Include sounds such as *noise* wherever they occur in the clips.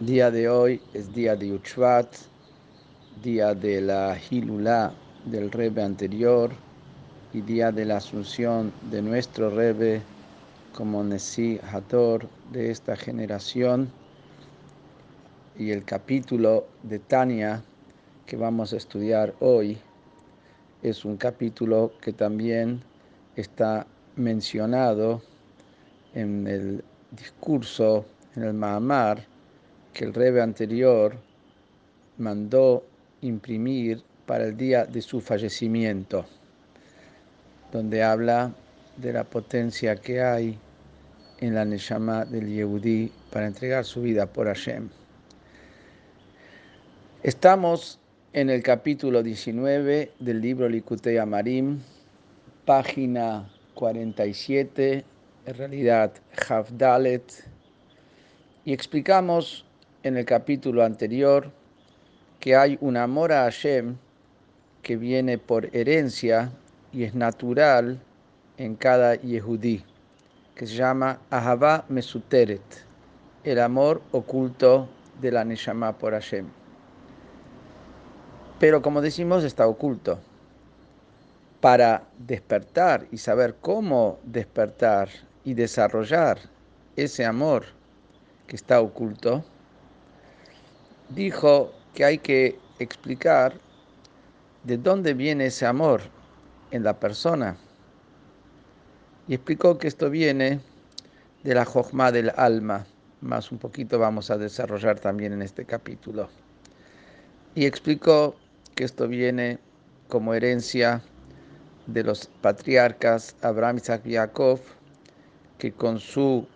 Día de hoy es día de Uchvat, día de la Hilulá del Rebe anterior y día de la asunción de nuestro Rebe como Nesi Hator de esta generación. Y el capítulo de Tania que vamos a estudiar hoy es un capítulo que también está mencionado en el discurso, en el Mahamar, que el rebe anterior mandó imprimir para el día de su fallecimiento, donde habla de la potencia que hay en la Neshama del Yehudí para entregar su vida por Hashem. Estamos en el capítulo 19 del libro Likutei Amarim, página 47, en realidad Havdalet, y explicamos en el capítulo anterior que hay un amor a Hashem que viene por herencia y es natural en cada Yehudí, que se llama Ahavá Mesuteret, el amor oculto de la Neshama por Hashem. Pero como decimos, está oculto. Para despertar y saber cómo despertar y desarrollar ese amor que está oculto, dijo que hay que explicar de dónde viene ese amor en la persona. Y explicó que esto viene de la jojma del alma, más un poquito vamos a desarrollar también en este capítulo. Y explicó que esto viene como herencia de los patriarcas Abraham, Isaac y Jacob, que con su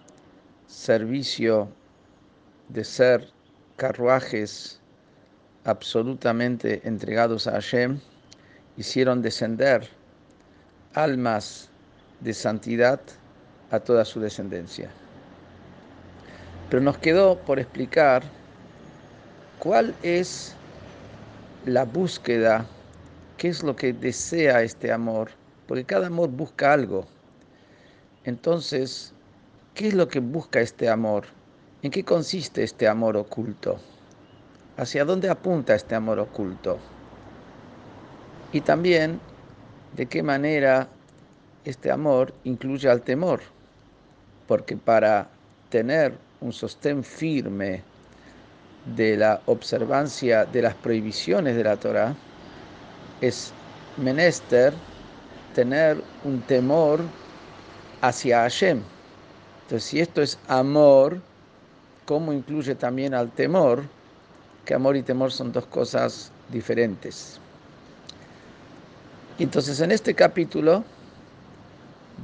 servicio de ser carruajes absolutamente entregados a Hashem, hicieron descender almas de santidad a toda su descendencia. Pero nos quedó por explicar cuál es la búsqueda, qué es lo que desea este amor, porque cada amor busca algo. Entonces, ¿qué es lo que busca este amor? ¿En qué consiste este amor oculto? ¿Hacia dónde apunta este amor oculto? Y también, ¿de qué manera este amor incluye al temor? Porque para tener un sostén firme de la observancia de las prohibiciones de la Torah, es menester tener un temor hacia Hashem. Entonces, si esto es amor, cómo incluye también al temor, que amor y temor son dos cosas diferentes. Entonces en este capítulo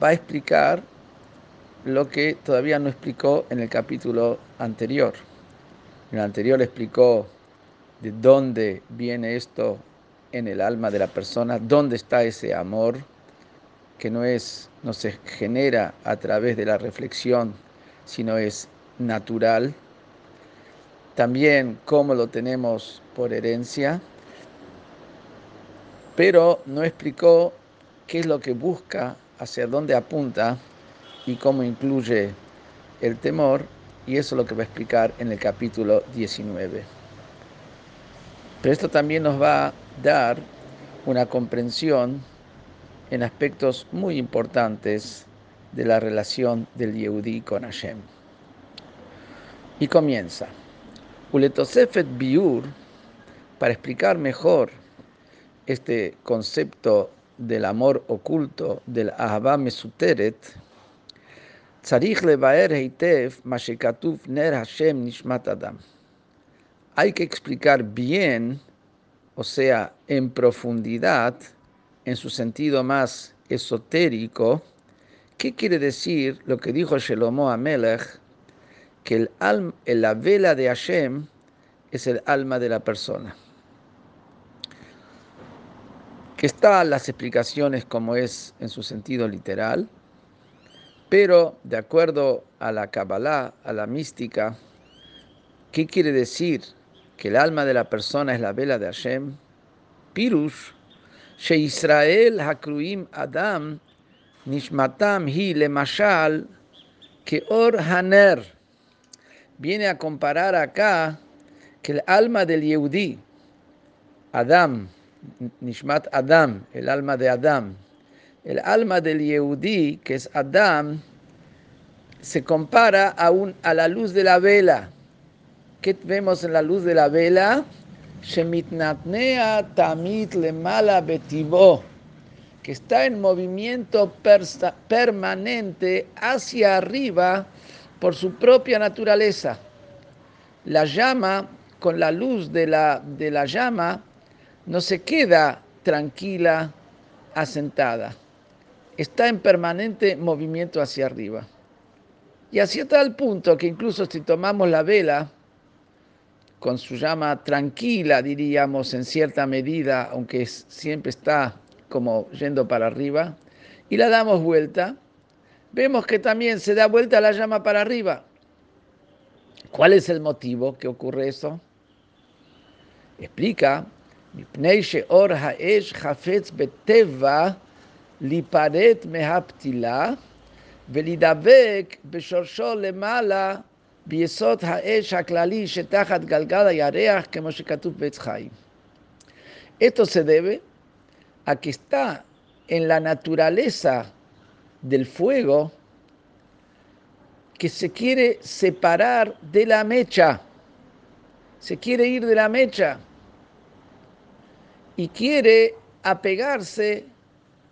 va a explicar lo que todavía no explicó en el capítulo anterior. En el anterior explicó de dónde viene esto en el alma de la persona, dónde está ese amor que no es no se genera a través de la reflexión, sino es natural, también cómo lo tenemos por herencia, pero no explicó qué es lo que busca, hacia dónde apunta y cómo incluye el temor, y eso es lo que va a explicar en el capítulo 19. Pero esto también nos va a dar una comprensión en aspectos muy importantes de la relación del Yehudi con Hashem. Y comienza. Uletosefet Biur, para explicar mejor este concepto del amor oculto, del Ahava Mesuteret, ner Hashem nishmat adam. Hay que explicar bien, o sea, en profundidad, en su sentido más esotérico, qué quiere decir lo que dijo Shelomo Amelech que el alma, la vela de Hashem es el alma de la persona. Que están las explicaciones como es en su sentido literal, pero de acuerdo a la Kabbalah, a la mística, ¿qué quiere decir? Que el alma de la persona es la vela de Hashem. Pirush, She Israel Hakruim Adam, Nishmatam Hi Lemashal, que Or Haner viene a comparar acá que el alma del Yehudi, Adam, Nishmat Adam, el alma de Adam, el alma del Yehudi, que es Adam, se compara a, un, a la luz de la vela. ¿Qué vemos en la luz de la vela? Shemitnatnea tamit lemala betibo, que está en movimiento permanente hacia arriba por su propia naturaleza. La llama, con la luz de la, de la llama, no se queda tranquila, asentada. Está en permanente movimiento hacia arriba. Y hacia tal punto que incluso si tomamos la vela, con su llama tranquila, diríamos, en cierta medida, aunque siempre está como yendo para arriba, y la damos vuelta, vemos que también se da vuelta la llama para arriba. ¿Cuál es el motivo que ocurre eso? Explica, liparet mehaptila, ולהידבק בשורשו למעלה ביסוד האש הכללי שתחת גלגל הירח, כמו שכתוב בעץ חיים. Esto se debe a que está en la naturaleza del fuego que se quiere separar de la mecha, se quiere ir de la mecha y quiere apegarse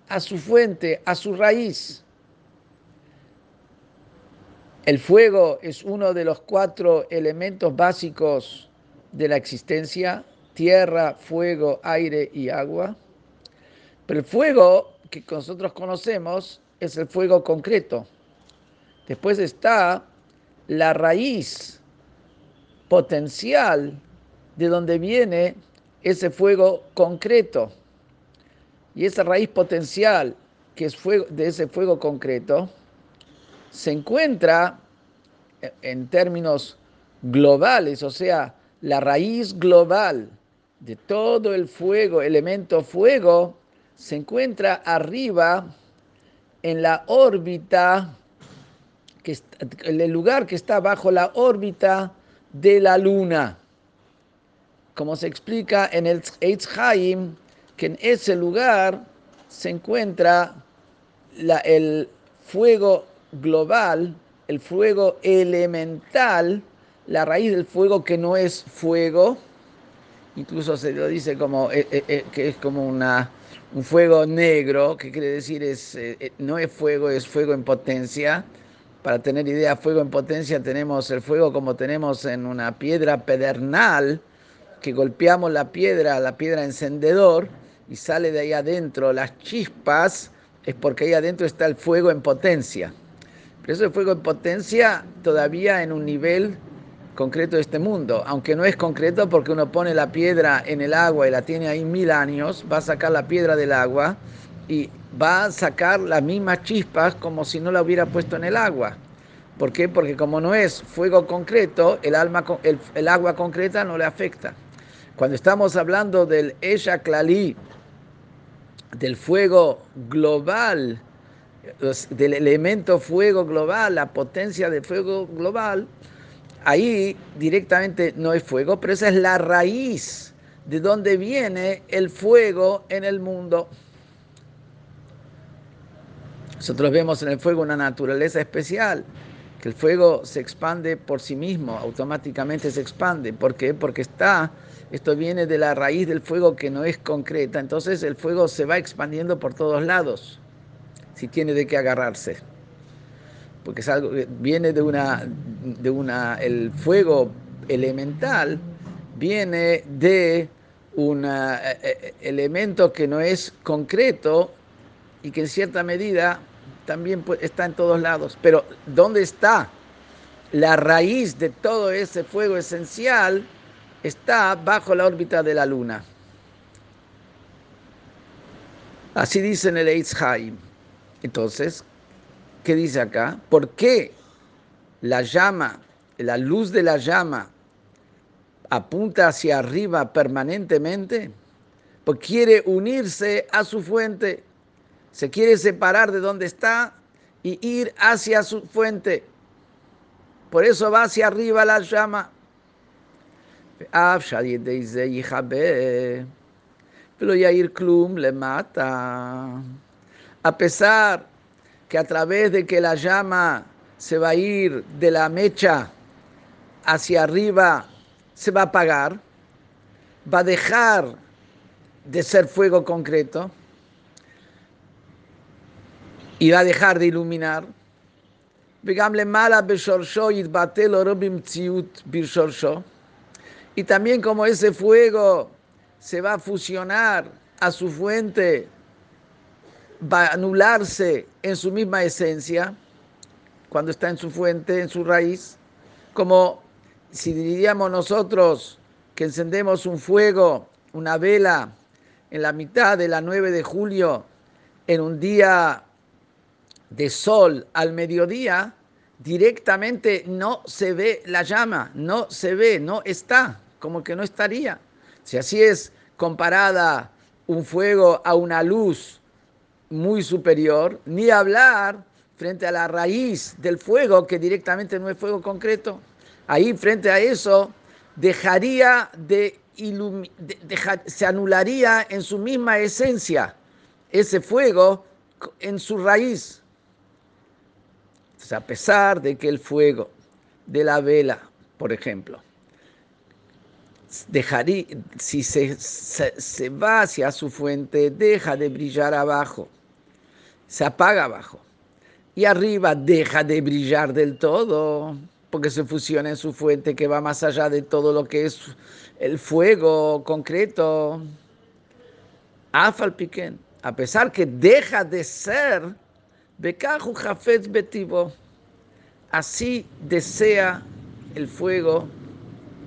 a su fuente, a su raíz. El fuego es uno de los cuatro elementos básicos de la existencia, tierra, fuego, aire y agua. Pero el fuego que nosotros conocemos es el fuego concreto. Después está la raíz potencial de donde viene ese fuego concreto. Y esa raíz potencial que es fuego, de ese fuego concreto se encuentra en términos globales, o sea, la raíz global de todo el fuego, elemento fuego, se encuentra arriba en la órbita, que en el lugar que está bajo la órbita de la luna. Como se explica en el Eitz Haim, que en ese lugar se encuentra el fuego global, el fuego elemental, la raíz del fuego que no es fuego, incluso se lo dice como eh, eh, eh, que es como una, un fuego negro, que quiere decir es, no es fuego, es fuego en potencia. Para tener idea, fuego en potencia tenemos el fuego como tenemos en una piedra pedernal, que golpeamos la piedra, la piedra encendedor, y sale de ahí adentro las chispas, es porque ahí adentro está el fuego en potencia. Pero eso es fuego en potencia todavía en un nivel concreto de este mundo, aunque no es concreto porque uno pone la piedra en el agua y la tiene ahí mil años, va a sacar la piedra del agua y va a sacar las mismas chispas como si no la hubiera puesto en el agua. ¿Por qué? Porque como no es fuego concreto, el, alma, el, agua concreta no le afecta. Cuando estamos hablando del Esha Klali, del fuego global, del elemento fuego global, la potencia del fuego global, ahí directamente no es fuego, pero esa es la raíz de donde viene el fuego en el mundo. Nosotros vemos en el fuego una naturaleza especial, que el fuego se expande por sí mismo, automáticamente se expande. ¿Por qué? Porque está, esto viene de la raíz del fuego que no es concreta, entonces el fuego se va expandiendo por todos lados si tiene de qué agarrarse. Porque es algo que viene de una, de una, el fuego elemental viene de un eh, eh, elemento que no es concreto y que en cierta medida también está en todos lados. Pero ¿dónde está la raíz de todo ese fuego esencial? Está bajo la órbita de la luna. Así dice en el Eitz entonces, ¿qué dice acá? ¿Por qué la llama, la luz de la llama apunta hacia arriba permanentemente? Porque quiere unirse a su fuente, se quiere separar de donde está y ir hacia su fuente. por eso va hacia arriba la llama. A pesar que a través de que la llama se va a ir de la mecha hacia arriba, se va a apagar, va a dejar de ser fuego concreto y va a dejar de iluminar. Y también como ese fuego se va a fusionar a su fuente, va a anularse en su misma esencia, cuando está en su fuente, en su raíz, como si diríamos nosotros que encendemos un fuego, una vela, en la mitad de la 9 de julio, en un día de sol al mediodía, directamente no se ve la llama, no se ve, no está, como que no estaría. Si así es comparada un fuego a una luz muy superior, ni hablar frente a la raíz del fuego, que directamente no es fuego concreto. Ahí, frente a eso, dejaría de, se anularía en su misma esencia ese fuego en su raíz a pesar de que el fuego de la vela, por ejemplo, dejaría, si se, se, va hacia su fuente, deja de brillar abajo, se apaga abajo. Y arriba deja de brillar del todo, porque se fusiona en su fuente que va más allá de todo lo que es el fuego concreto. Afal a pesar que deja de ser Bekaju Jafetz Betivo. Así desea el fuego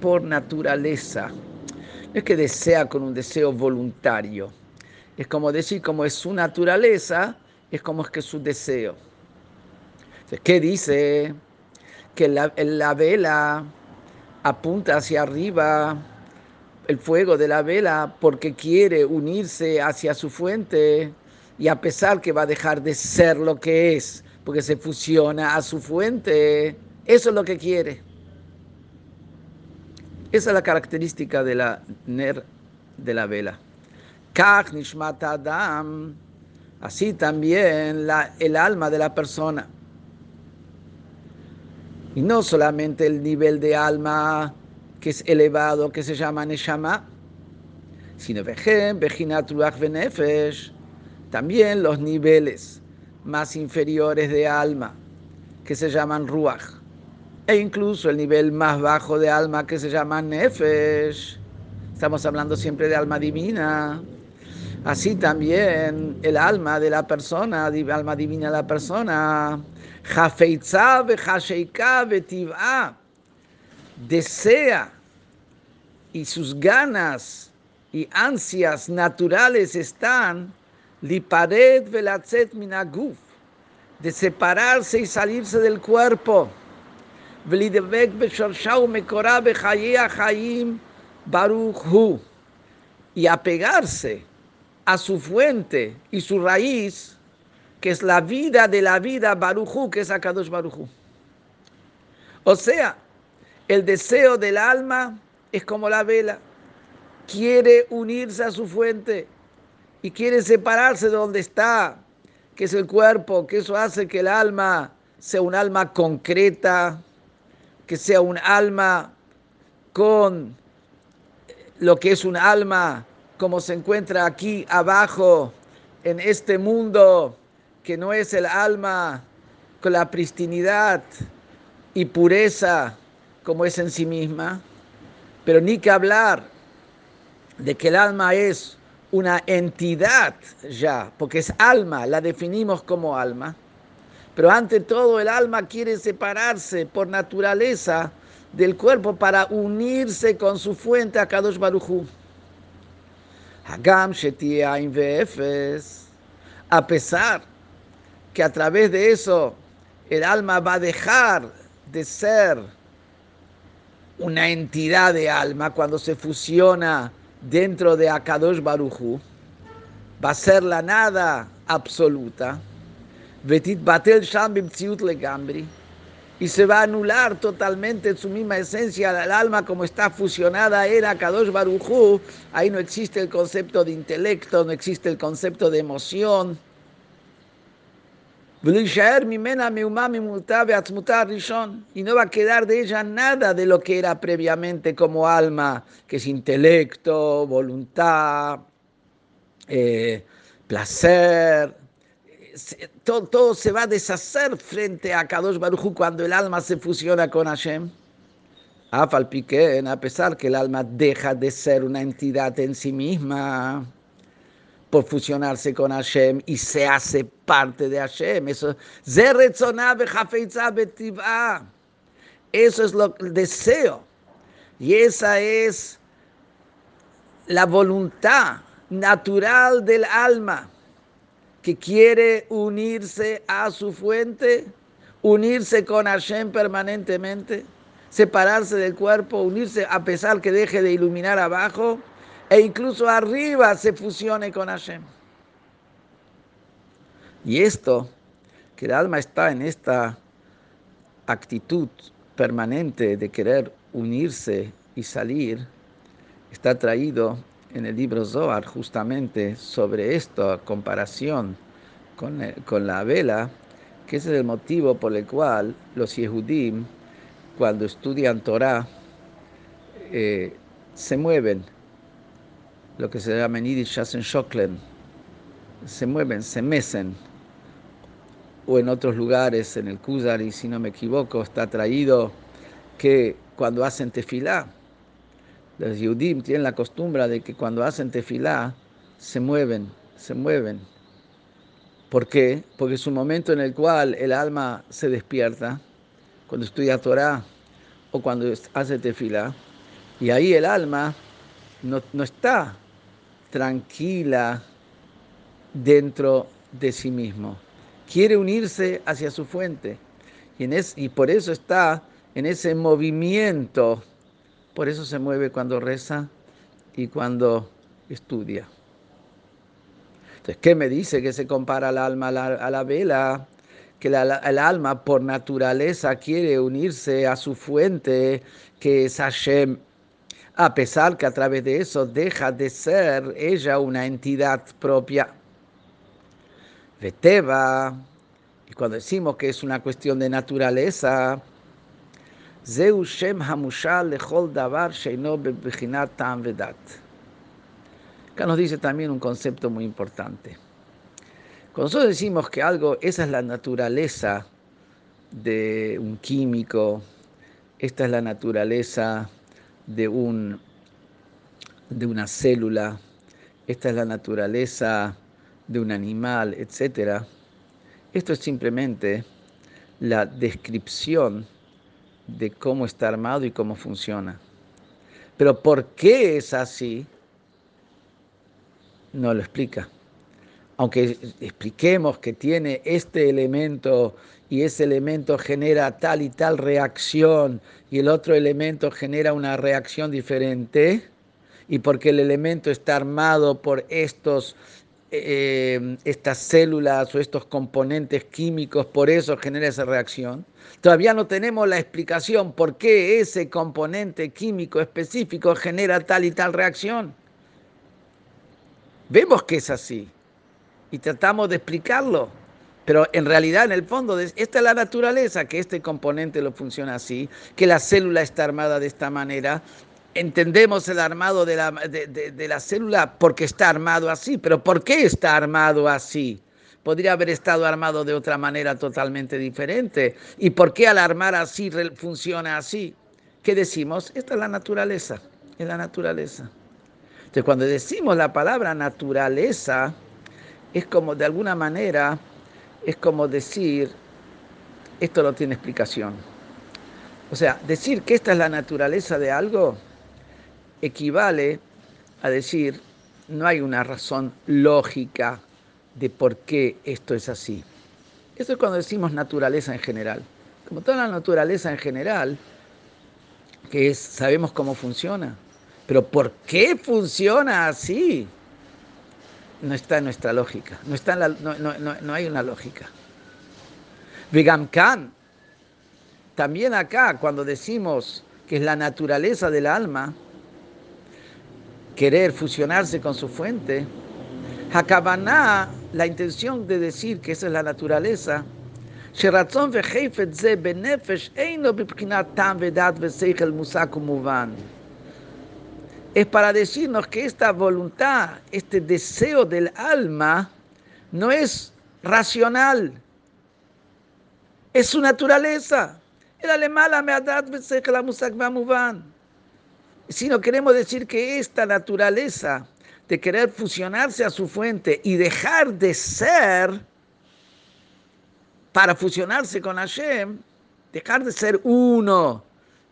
por naturaleza. No es que desea con un deseo voluntario. Es como decir, como es su naturaleza, es como es que su deseo. ¿Qué dice? Que la, la vela apunta hacia arriba, el fuego de la vela, porque quiere unirse hacia su fuente y a pesar que va a dejar de ser lo que es, porque se fusiona a su fuente, eso es lo que quiere. Esa es la característica de la ner de la vela. Adam, así también el alma de la persona. Y no solamente el nivel de alma que es elevado, que se llama Neshama, sino Ruach también los niveles más inferiores de alma, que se llaman Ruach, e incluso el nivel más bajo de alma, que se llama Nefesh. Estamos hablando siempre de alma divina. Así también el alma de la persona, alma divina de la persona, desea y sus ganas y ansias naturales están. Lipared velatzet minaguf, de separarse y salirse del cuerpo, velidevek besharshau mekora bechayea hayim baruch hu, y apegarse a su fuente y su raíz, que es la vida de la vida Baruchu, que es Akadosh Baruchu. O sea, el deseo del alma es como la vela, quiere unirse a su fuente, y quiere separarse de donde está, que es el cuerpo, que eso hace que el alma sea un alma concreta, que sea un alma con lo que es un alma como se encuentra aquí abajo en este mundo, que no es el alma con la pristinidad y pureza como es en sí misma, pero ni que hablar de que el alma es una entidad ya, porque es alma, la definimos como alma. Pero ante todo el alma quiere separarse por naturaleza del cuerpo para unirse con su fuente a Kadosh Baruchu. Hagam a pesar que a través de eso el alma va a dejar de ser una entidad de alma cuando se fusiona dentro de Akadosh Baruchu va a ser la nada absoluta. Vetit batel sham legambri. Y se va a anular totalmente en su misma esencia el alma como está fusionada en Akadosh Barujú. Ahí no existe el concepto de intelecto, no existe el concepto de emoción. Y no va a quedar de ella nada de lo que era previamente como alma, que es intelecto, voluntad, eh, placer. Todo, se va a deshacer frente a Kadosh Baruj cuando el alma se fusiona con Hashem. A pesar que el alma deja de ser una entidad en sí misma por fusionarse con Hashem y se hace parte de Hashem. Eso, eso es lo, el deseo. Y esa es la voluntad natural del alma que quiere unirse a su fuente, unirse con Hashem permanentemente, separarse del cuerpo, unirse a pesar que deje de iluminar abajo e incluso arriba se fusione con Hashem. Y esto, que el alma está en esta actitud permanente de querer unirse y salir, está traído en el libro Zohar justamente sobre esto, comparación con, con la vela, que ese es el motivo por el cual los Yehudim, cuando estudian Torah, eh, se mueven. Lo que se llama en Yiddish Shoklen, se mueven, se mecen, o en otros lugares, en el Kuzari, si no me equivoco, está traído que cuando hacen tefilá, los Yudim tienen la costumbre de que cuando hacen tefilá, se mueven, se mueven. ¿Por qué? Porque es un momento en el cual el alma se despierta, cuando estudia Torah o cuando hace tefilá, y ahí el alma no, no está tranquila dentro de sí mismo. Quiere unirse hacia su fuente. Y, en y por eso está en ese movimiento. Por eso se mueve cuando reza y cuando estudia. Entonces, ¿qué me dice que se compara el alma a la, vela? Que el alma por naturaleza quiere unirse a su fuente, que es Hashem a pesar que a través de eso deja de ser ella una entidad propia. Veteva, y cuando decimos que es una cuestión de naturaleza, Zeu Shem Hamushal Lechol Davar Sheino Tam Vedat. Acá nos dice también un concepto muy importante. Cuando nosotros decimos que algo, esa es la naturaleza de un químico, esta es la naturaleza de, un, de una célula, esta es la naturaleza de un animal, etc. Esto es simplemente la descripción de cómo está armado y cómo funciona. Pero ¿por qué es así? No lo explica. Aunque expliquemos que tiene este elemento y ese elemento genera tal y tal reacción y el otro elemento genera una reacción diferente y porque el elemento está armado por estos, eh, estas células o estos componentes químicos, por eso genera esa reacción. Todavía no tenemos la explicación por qué ese componente químico específico genera tal y tal reacción. Vemos que es así y tratamos de explicarlo pero en realidad, en el fondo, esta es la naturaleza, que este componente lo funciona así, que la célula está armada de esta manera. Entendemos el armado de la, de, la célula porque está armado así, pero ¿por qué está armado así? Podría haber estado armado de otra manera totalmente diferente. ¿Y por qué al armar así funciona así? ¿Qué decimos? Esta es la naturaleza, es la naturaleza. Entonces, cuando decimos la palabra naturaleza, es como de alguna manera es como decir, esto no tiene explicación. O sea, decir que esta es la naturaleza de algo equivale a decir, no hay una razón lógica de por qué esto es así. Esto es cuando decimos naturaleza en general. Como toda la naturaleza en general, que es, sabemos cómo funciona. Pero ¿por qué funciona así? no está en nuestra lógica, no, está no, hay una lógica. Vigam también acá, cuando decimos que es la naturaleza del alma, querer fusionarse con su fuente, Hakabaná, la intención de decir que esa es la naturaleza, es para decirnos que esta voluntad, este deseo del alma, no es racional, es su naturaleza. Si no queremos decir que esta naturaleza de querer fusionarse a su fuente y dejar de ser para fusionarse con Hashem, dejar de ser uno,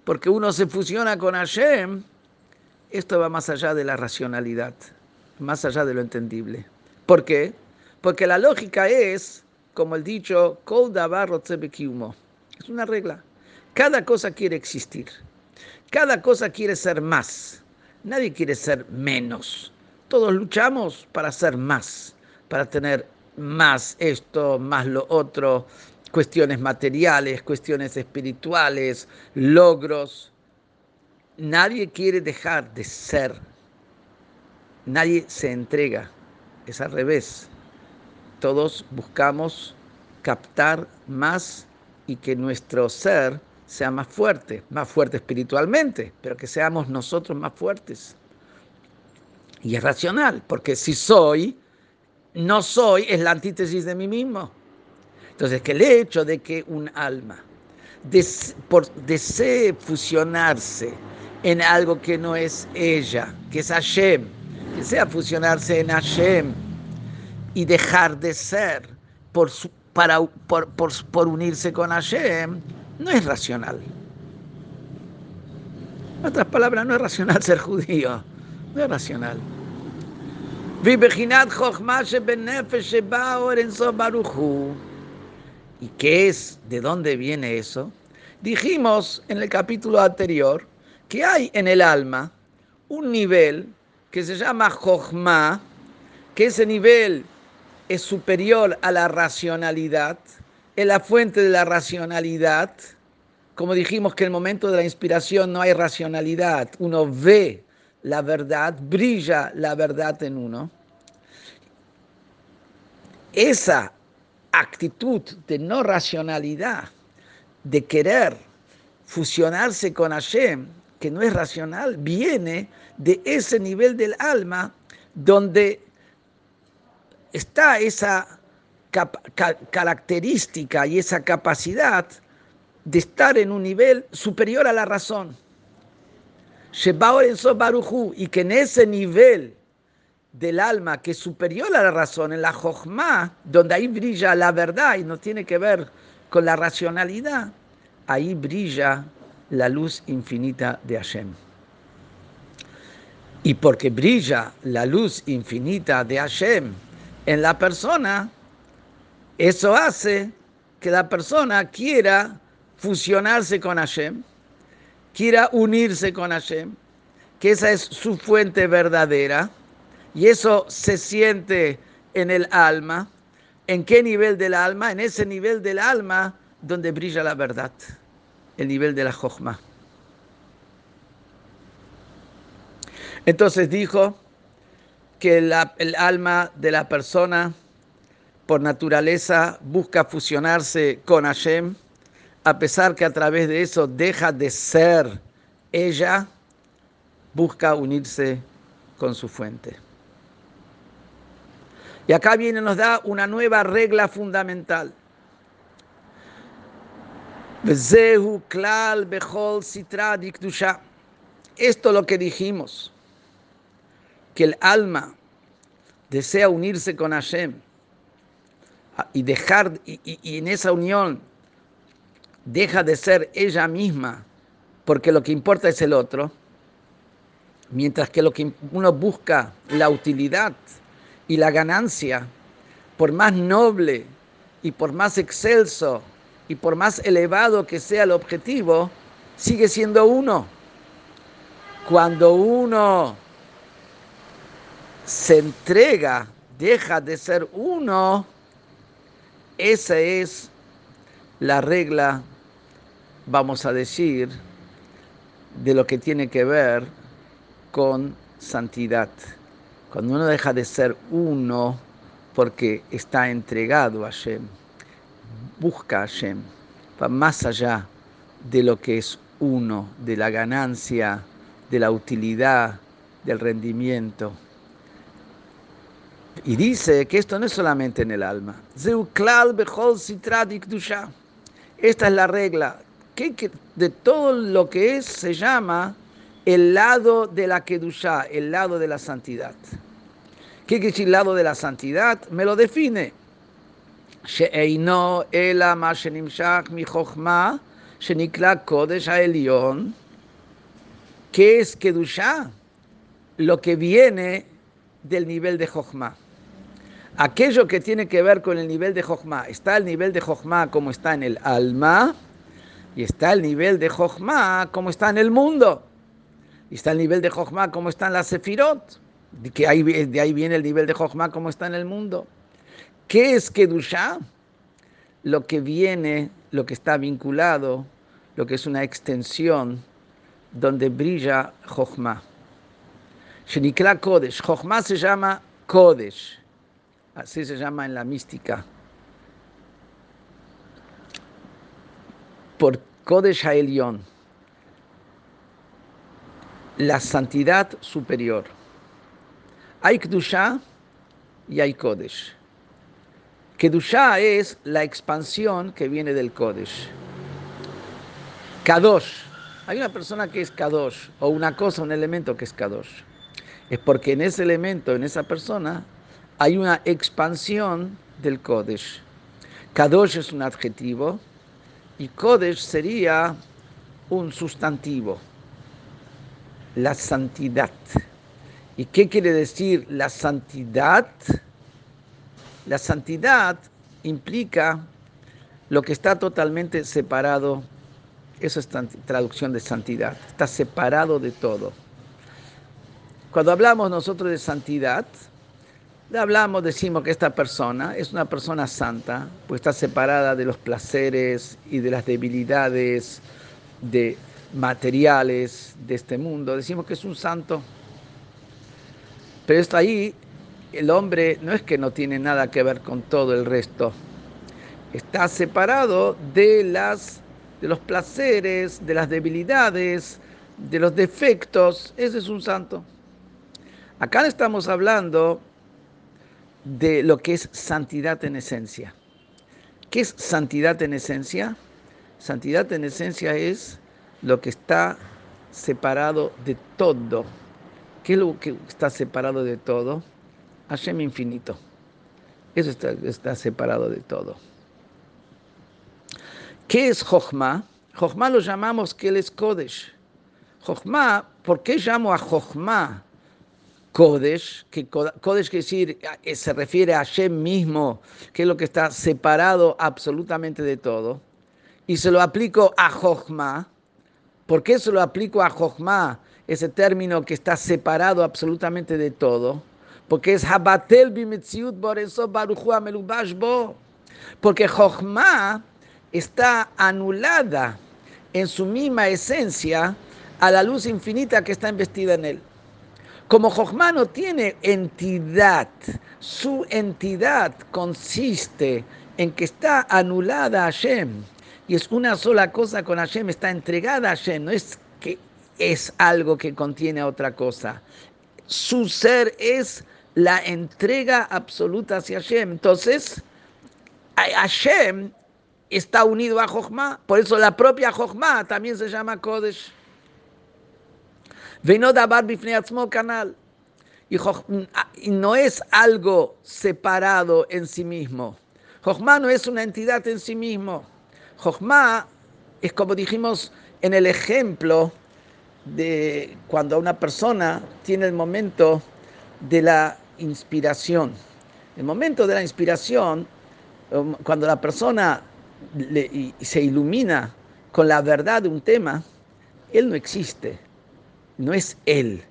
porque uno se fusiona con Hashem, esto va más allá de la racionalidad, más allá de lo entendible. ¿Por qué? Porque la lógica es, como el dicho, es una regla. Cada cosa quiere existir. Cada cosa quiere ser más. Nadie quiere ser menos. Todos luchamos para ser más, para tener más esto, más lo otro, cuestiones materiales, cuestiones espirituales, logros. Nadie quiere dejar de ser. Nadie se entrega. Es al revés. Todos buscamos captar más y que nuestro ser sea más fuerte, más fuerte espiritualmente, pero que seamos nosotros más fuertes. Y es racional, porque si soy, no soy es la antítesis de mí mismo. Entonces, que el hecho de que un alma desee fusionarse en algo que no es ella, que es Hashem, desea fusionarse en Hashem y dejar de ser por, para, por, por unirse con Hashem, no es racional. En otras palabras, no es racional ser judío, no es racional. ¿Y qué es? ¿De dónde viene eso? Dijimos en el capítulo anterior que hay en el alma un nivel que se llama Jochma, que ese nivel es superior a la racionalidad, es la fuente de la racionalidad. Como dijimos que en el momento de la inspiración no hay racionalidad, uno ve la verdad, brilla la verdad en uno. Esa actitud de no racionalidad, de querer fusionarse con Hashem, que no es racional, viene de ese nivel del alma donde está esa característica y esa capacidad de estar en un nivel superior a la razón y que en ese nivel del alma que es superior a la razón, en la Jochma, donde ahí brilla la verdad y no tiene que ver con la racionalidad, ahí brilla la luz infinita de Hashem. Y porque brilla la luz infinita de Hashem en la persona, eso hace que la persona quiera fusionarse con Hashem, quiera unirse con Hashem, que esa es su fuente verdadera, y eso se siente en el alma. ¿En qué nivel del alma? En ese nivel del alma donde brilla la verdad, el nivel de la Jochma. Entonces dijo que el alma de la persona por naturaleza busca fusionarse con Hashem, a pesar que a través de eso deja de ser ella, busca unirse con su fuente. Y acá viene, nos da una nueva regla fundamental. Esto es lo que dijimos, que el alma desea unirse con Hashem y dejar, y, en esa unión deja de ser ella misma, porque lo que importa es el otro, mientras que lo que uno busca, la utilidad y la ganancia, por más noble y por más excelso y por más elevado que sea el objetivo, sigue siendo uno. Cuando uno se entrega, deja de ser uno, esa es la regla vamos a decir, de lo que tiene que ver con santidad. Cuando uno deja de ser uno porque está entregado a Hashem, busca a Hashem, va más allá de lo que es uno, de la ganancia, de la utilidad, del rendimiento. Y dice que esto no es solamente en el alma. Esta es la regla que, de todo lo que es se llama el lado de la kedusha, el lado de la santidad. ¿Qué quiere decir lado de la santidad? Me lo define. Mi kodesh ¿Qué es kedusha? Lo que viene del nivel de Jochma. Aquello que tiene que ver con el nivel de Jochma, está el nivel de Jochma como está en el alma, y está el nivel de Jochma como está en el mundo. Y está el nivel de Jochma como está en la Sefirot, que de ahí viene el nivel de Jochma como está en el mundo. ¿Qué es Kedushá? Lo que viene, lo que está vinculado, lo que es una extensión donde brilla Jochma. Shenikra Kodesh. Jochma se llama Kodesh. Así se llama en la mística. Por Kodesh Haelion. La santidad superior. Hay Kdusha y hay Kodesh. Kedusha es la expansión que viene del Kodesh. Kadosh. Hay una persona que es Kadosh, o una cosa, un elemento que es Kadosh. Es porque en ese elemento, en esa persona, hay una expansión del Kodesh. Kadosh es un adjetivo y Kodesh sería un sustantivo. La santidad. ¿Y qué quiere decir la santidad? La santidad implica lo que está totalmente separado, eso es traducción de santidad, está separado de todo. Cuando hablamos nosotros de santidad, hablamos, decimos que esta persona es una persona santa, pues está separada de los placeres y de las debilidades de materiales de este mundo. Decimos que es un santo. Pero esto ahí el hombre no es que no tiene nada que ver con todo el resto, está separado de, las, de los placeres, de las debilidades, de los defectos, ese es un santo. Acá estamos hablando de lo que es santidad en esencia. ¿Qué es santidad en esencia? Santidad en esencia es lo que está separado de todo. ¿Qué es lo que está separado de todo? Hashem infinito. Eso está, separado de todo. ¿Qué es Jochma? Jochma lo llamamos que él es Kodesh. Jochma, ¿por qué llamo a Jochma Kodesh? Que Kodesh quiere decir, eh, se refiere a Hashem mismo, que es lo que está separado absolutamente de todo. Y se lo aplico a Jochma. ¿Por qué se lo aplico a Jochma? Ese término que está separado absolutamente de todo porque es Habatel bimetziut boreso baruchu amelubash bo. Porque Jochma está anulada en su misma esencia a la luz infinita que está investida en él. Como Jochma no tiene entidad, su entidad consiste en que está anulada a Hashem y es una sola cosa con Hashem, está entregada a Hashem, no es que es algo que contiene otra cosa. Su ser es la entrega absoluta hacia Hashem. Entonces, Hashem está unido a Jochma, por eso la propia Jochma también se llama Kodesh. Canal. Y no es algo separado en sí mismo. Jochma no es una entidad en sí mismo. Jochma es como dijimos en el ejemplo de cuando una persona tiene el momento de la inspiración. El momento de la inspiración, um, cuando la persona se ilumina con la verdad de un tema, él no existe, no es él.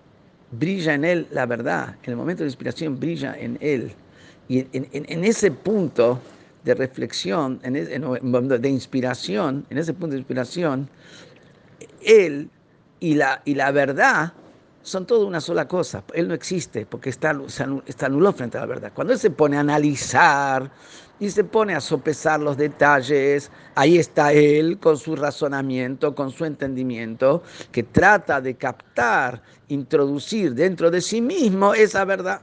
Brilla en él la verdad. En el momento de inspiración brilla en él. Y en, ese punto de reflexión, en, de inspiración, en ese punto de inspiración, él y la, y la verdad son todo una sola cosa. Él no existe porque está, está nulo frente a la verdad. Cuando él se pone a analizar y se pone a sopesar los detalles, ahí está él con su razonamiento, con su entendimiento, que trata de captar, introducir dentro de sí mismo esa verdad.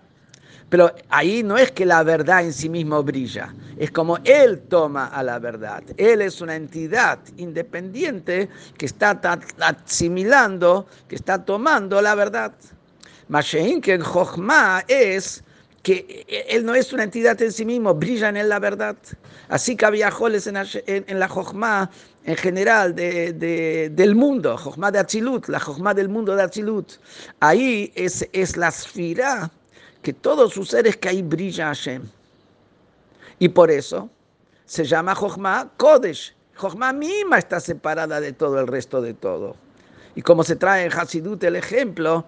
Pero ahí no es que la verdad en sí mismo brilla, es como Él toma a la verdad. Él es una entidad independiente que está asimilando, que está tomando la verdad. Mashein que en es que Él no es una entidad en sí mismo, brilla en la verdad. Así que había joles en, la Jochma en general del mundo, Jochma de Achilut, la Jochma del mundo de Achilut. Ahí es, es la esfira que todos sus seres que ahí brilla Hashem. Y por eso se llama Jochma Kodesh. Jochma misma está separada de todo el resto de todo. Y como se trae en Hasidut el ejemplo,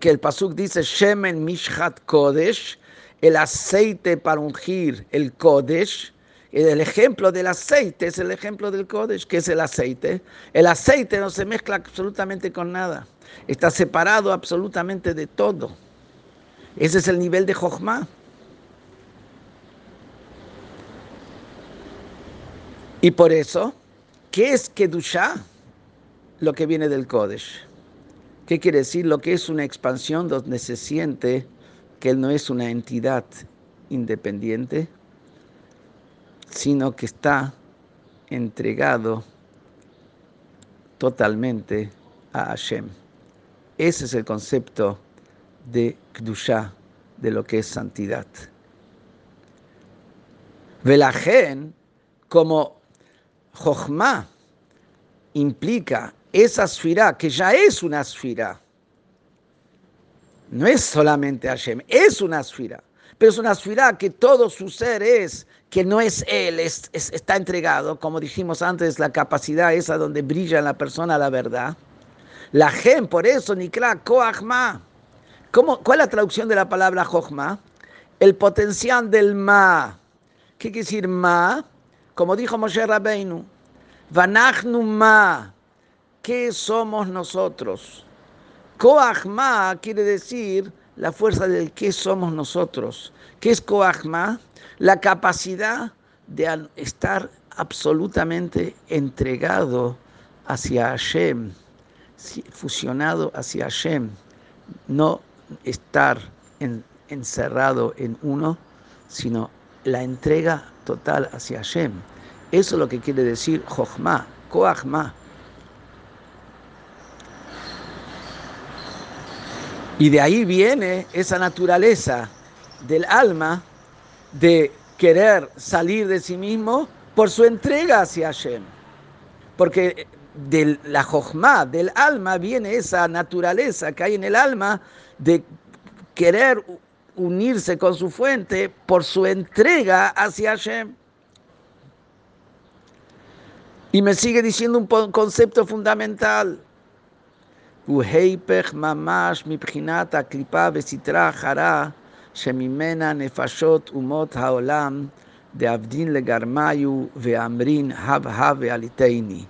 que el Pasuk dice Shemen Mishhat Kodesh, el aceite para ungir el Kodesh, el ejemplo del aceite es el ejemplo del Kodesh, que es el aceite. El aceite no se mezcla absolutamente con nada. Está separado absolutamente de todo. Ese es el nivel de Jochma. Y por eso, ¿qué es Kedusha? Lo que viene del Kodesh. ¿Qué quiere decir? Lo que es una expansión donde se siente que él no es una entidad independiente, sino que está entregado totalmente a Hashem. Ese es el concepto de Kdusha, de lo que es santidad. Velajen, como Jochma implica esa esfera, que ya es una esfera, no es solamente Hashem, es una esfera, pero es una esfera que todo su ser es, que no es Él, está entregado, como dijimos antes, la capacidad esa donde brilla en la persona la verdad. La gen, por eso, Nikla Koachma, ¿Cuál es la traducción de la palabra Jochma? El potencial del Ma. ¿Qué quiere decir Ma? Como dijo Moshe Rabbeinu, Vanachnu Ma. ¿Qué somos nosotros? Koachma quiere decir la fuerza del qué somos nosotros. ¿Qué es Koachma? La capacidad de estar absolutamente entregado hacia Hashem, fusionado hacia Hashem, no estar encerrado en uno, sino la entrega total hacia Hashem. Eso es lo que quiere decir Jochma, Koachma. Y de ahí viene esa naturaleza del alma de querer salir de sí mismo por su entrega hacia Hashem. Porque de la Jochma, del alma, viene esa naturaleza que hay en el alma de querer unirse con su fuente por su entrega hacia Hashem. Y me sigue diciendo un concepto fundamental. mamash מבחינת הקליפה וסתרה חרה שממנה נפשות אומות העולם דאבדין לגרמיו ואמרין הב הב ועליתני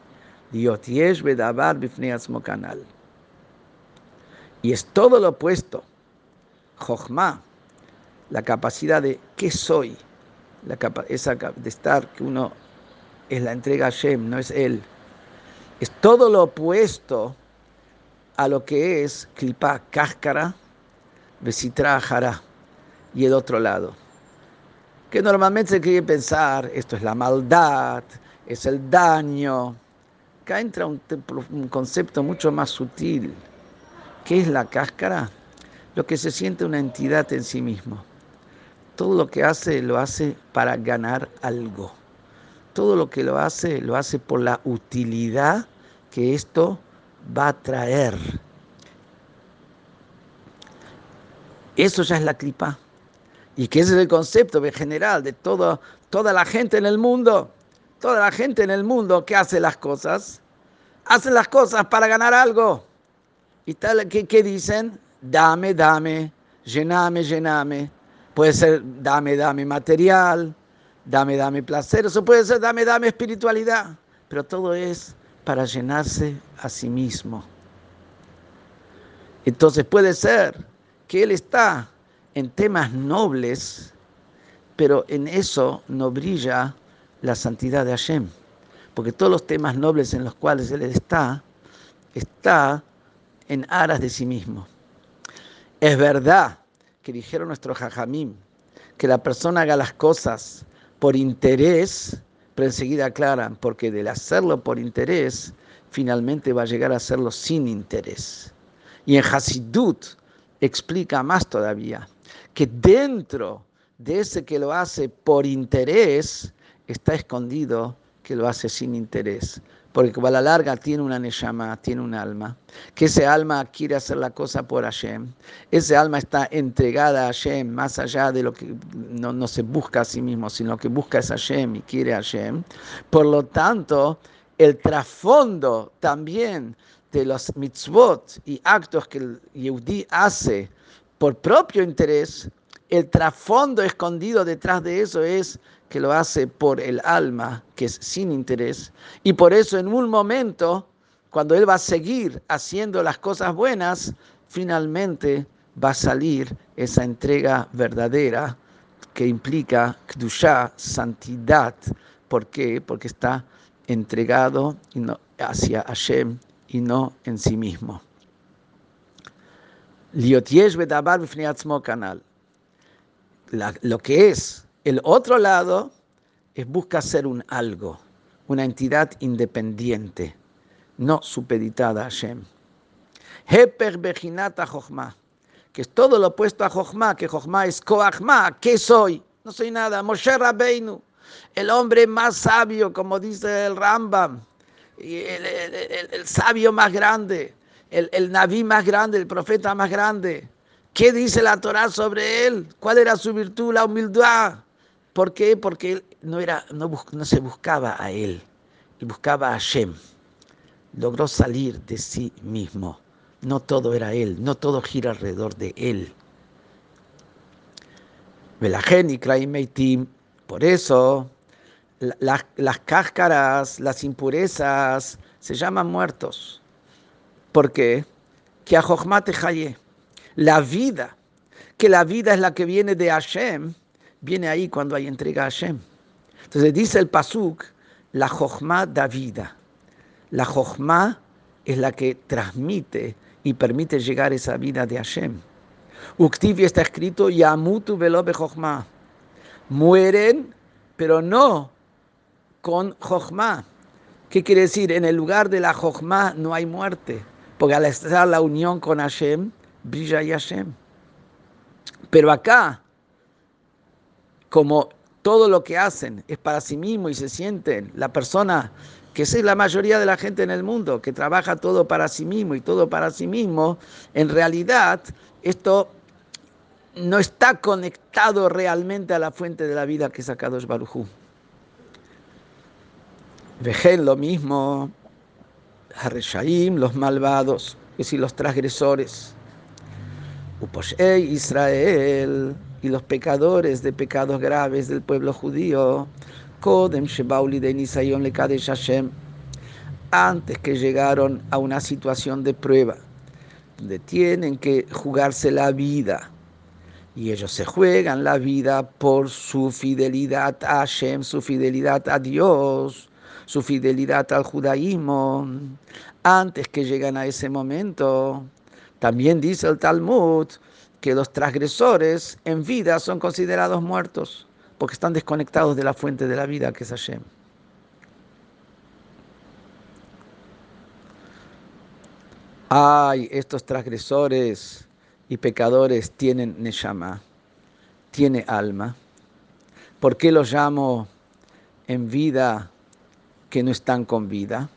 להיות יש בדבר בפני עצמו כנ"ל. Y es todo lo opuesto. Jochma, la capacidad de qué soy, la esa de estar que uno es la entrega a Shem, no es él. Es todo lo opuesto a lo que es klipa, cáscara, besitra, y el otro lado. Que normalmente se quiere pensar, esto es la maldad, es el daño. Acá entra un concepto mucho más sutil ¿Qué es la cáscara? Lo que se siente una entidad en sí mismo. Todo lo que hace lo hace para ganar algo. Todo lo que lo hace lo hace por la utilidad que esto va a traer. Eso ya es la clipa. Y que ese es el concepto en general de toda la gente en el mundo. Toda la gente en el mundo que hace las cosas, hace las cosas para ganar algo. ¿Y tal? ¿Qué, qué dicen? Dame, dame, llename, llename. Puede ser dame, dame material, dame, dame placer, eso puede ser dame, dame espiritualidad, pero todo es para llenarse a sí mismo. Entonces puede ser que él está en temas nobles, pero en eso no brilla la santidad de Hashem, porque todos los temas nobles en los cuales él está, está en aras de sí mismo. Es verdad que dijeron nuestros jajamim que la persona haga las cosas por interés, pero enseguida aclaran, porque del hacerlo por interés, finalmente va a llegar a hacerlo sin interés. Y en Hasidut explica más todavía, que dentro de ese que lo hace por interés, está escondido que lo hace sin interés. Porque a la larga tiene una neshama, tiene un alma, que ese alma quiere hacer la cosa por Hashem. Ese alma está entregada a Hashem, más allá de lo que no, no se busca a sí mismo, sino que busca es Hashem y quiere a Hashem. Por lo tanto, el trasfondo también de los mitzvot y actos que el Yehudi hace por propio interés, el trasfondo escondido detrás de eso es que lo hace por el alma, que es sin interés. Y por eso en un momento, cuando él va a seguir haciendo las cosas buenas, finalmente va a salir esa entrega verdadera que implica Kdusha, santidad. ¿Por qué? Porque está entregado hacia Hashem y no en sí mismo. Lo que es el otro lado es busca ser un algo, una entidad independiente, no supeditada a Hashem. Heper Bejinata Jochma, que es todo lo opuesto a Jochma, que Jochma es Koachma, ¿qué soy? No soy nada. Moshe Rabbeinu, el hombre más sabio, como dice el Rambam, el, el, sabio más grande, el, Naví más grande, el profeta más grande. ¿Qué dice la Torah sobre él? ¿Cuál era su virtud? La humildad. ¿Por qué? Porque él no, era, no, se buscaba a él, él buscaba a Hashem. Logró salir de sí mismo. No todo era él, no todo gira alrededor de él. Por eso, las, cáscaras, las impurezas, se llaman muertos. ¿Por qué? Que a la vida, que la vida es la que viene de Hashem, viene ahí cuando hay entrega a Hashem. Entonces dice el Pasuk, la Jochma da vida. La Jochma es la que transmite y permite llegar esa vida de Hashem. Uktivi está escrito, Yamutu velobe Jochma. Mueren, pero no con Jochma. ¿Qué quiere decir? En el lugar de la Jochma no hay muerte, porque al estar la unión con Hashem, brilla Hashem. Pero acá, como todo lo que hacen es para sí mismo y se sienten la persona que es la mayoría de la gente en el mundo, que trabaja todo para sí mismo y todo para sí mismo, en realidad esto no está conectado realmente a la fuente de la vida que es Akadosh Barujú. Vejen lo mismo, Hareshaim, los malvados, es decir, los transgresores. Uposhei Israel, y los pecadores de pecados graves del pueblo judío, antes que llegaron a una situación de prueba, donde tienen que jugarse la vida. Y ellos se juegan la vida por su fidelidad a Hashem, su fidelidad a Dios, su fidelidad al judaísmo. Antes que llegan a ese momento, también dice el Talmud, que los transgresores en vida son considerados muertos porque están desconectados de la fuente de la vida que es Hashem. Ay, estos transgresores y pecadores tienen neshama, tiene alma. ¿Por qué los llamo en vida que no están con vida?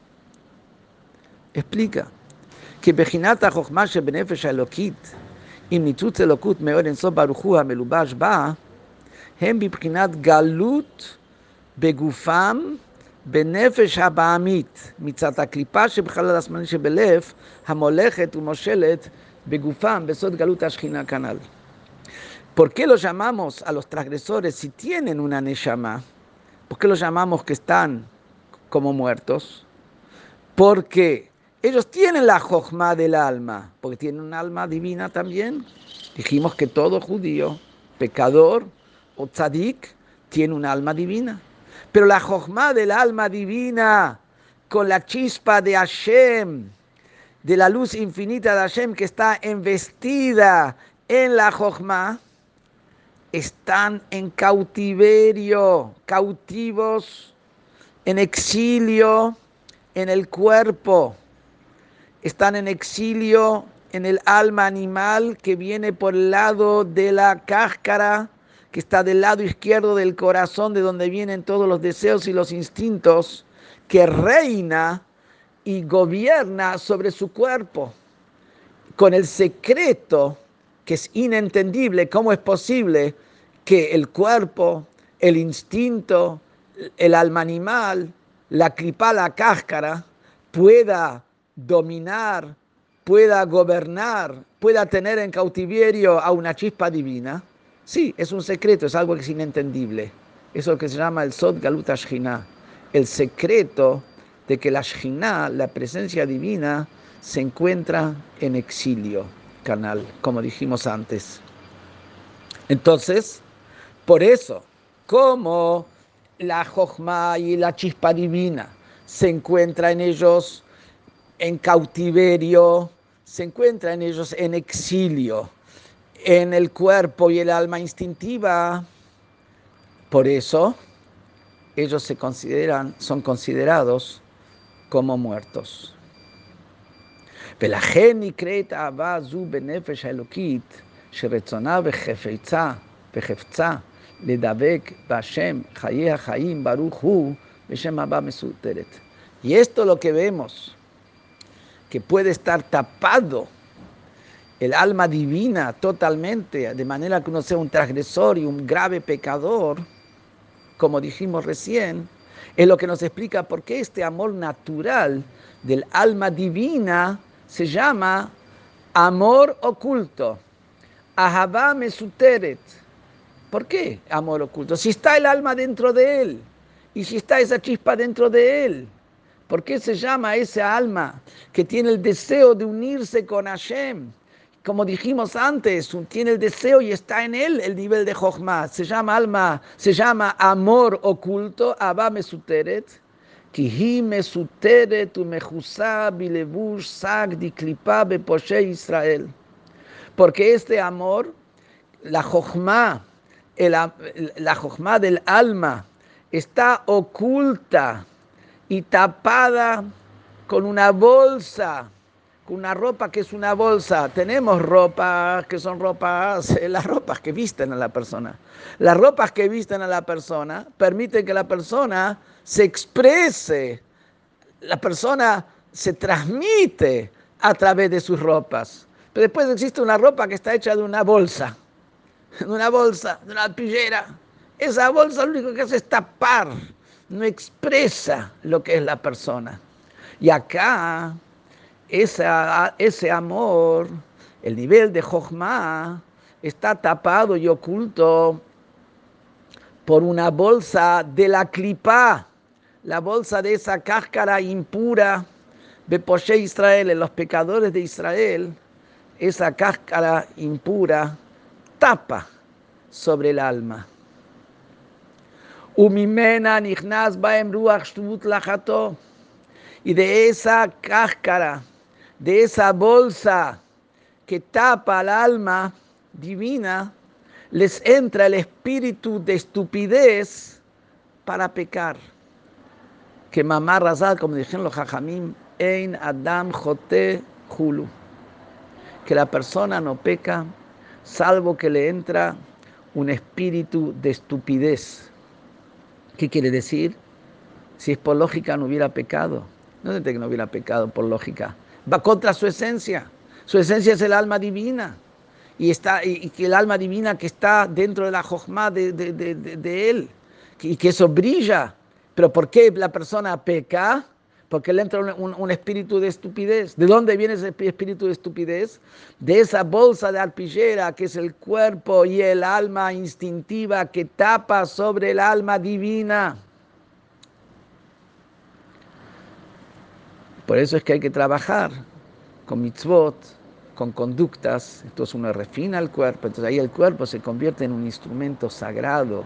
Explica que Bejinata Jochmashe Benefesh Elokit אם ניתוץ אלוקות מאור אינסוף ברוך הוא המלובש בה, הם בבחינת גלות בגופם בנפש הבעמית, מצד הקליפה שבחלל השמאלי שבלב, המולכת ומושלת בגופם בסוד גלות השכינה כנ"ל. ¿Por qué los llamamos a los transgresores si tienen una neshama? ¿Por qué los llamamos que están como muertos? Porque ellos tienen la jojma del alma, porque tienen un alma divina también. Dijimos que todo judío, pecador o tzadik, tiene un alma divina. Pero la jojma del alma divina, con la chispa de Hashem, de la luz infinita de Hashem que está investida en la jojma, están en cautiverio, cautivos, en exilio en el cuerpo, están en exilio en el alma animal que viene por el lado de la cáscara, que está del lado izquierdo del corazón, de donde vienen todos los deseos y los instintos, que reina y gobierna sobre su cuerpo, con el secreto que es inentendible, cómo es posible que el cuerpo, el instinto, el alma animal, la clipa, la cáscara, pueda dominar, pueda gobernar, pueda tener en cautiverio a una chispa divina. Sí, es un secreto, es algo que es inentendible. Eso es lo que se llama el Sod Galut Ashina, el secreto de que la Shina, la presencia divina, se encuentra en exilio, canal, como dijimos antes. Entonces, por eso, como la Jochma y la chispa divina se encuentra en ellos en cautiverio, se encuentra en ellos en exilio, en el cuerpo y el alma instintiva, por eso ellos se consideran, son considerados como muertos. ולכן נקראת אהבה זו בנפש האלוקית, שרצונה וחפצה וחפצה לדבק בהשם חיי החיים ברוך הוא בשם הבא מסותרת. Y esto lo que vemos, que puede estar tapado el alma divina totalmente, de manera que uno sea un transgresor y un grave pecador, como dijimos recién, es lo que nos explica por qué este amor natural del alma divina se llama amor oculto. Ahabá mesuteret. ¿Por qué amor oculto? Si está el alma dentro de él y si está esa chispa dentro de él, ¿por qué se llama esa alma que tiene el deseo de unirse con Hashem? Como dijimos antes, tiene el deseo y está en él el nivel de Jochma. Se llama alma, se llama amor oculto, Abba Mesuteret. Kihi Mesuteret umechusá bilevush sag di beposhe Israel. Porque este amor, la Jochma, la Jochma del alma, está oculta y tapada con una bolsa una ropa que es una bolsa. Tenemos ropas que son ropas, eh, las ropas que visten a la persona. Las ropas que visten a la persona permiten que la persona se exprese, la persona se transmite a través de sus ropas. Pero después existe una ropa que está hecha de una bolsa, de una bolsa, de una pillera. Esa bolsa lo único que hace es tapar, no expresa lo que es la persona. Y acá ese amor, el nivel de Jochma, está tapado y oculto por una bolsa de la clipa, la bolsa de esa cáscara impura de Poshe Israel, en los pecadores de Israel, esa cáscara impura tapa sobre el alma. Y de esa cáscara de esa bolsa que tapa al alma divina, les entra el espíritu de estupidez para pecar. Que mamá razal, como dijeron los jajamim, ein adam jote hulu. Que la persona no peca salvo que le entra un espíritu de estupidez. ¿Qué quiere decir? Si es por lógica no hubiera pecado. No es que no hubiera pecado por lógica va contra su esencia. Su esencia es el alma divina. Y, está, y, que el alma divina que está dentro de la jojma de, de, él, y que eso brilla. Pero ¿por qué la persona peca? porque le entra un, un, espíritu de estupidez. ¿De dónde viene ese espíritu de estupidez? De esa bolsa de arpillera que es el cuerpo y el alma instintiva que tapa sobre el alma divina. Por eso es que hay que trabajar con mitzvot, con conductas. Entonces uno refina el cuerpo, entonces ahí el cuerpo se convierte en un instrumento sagrado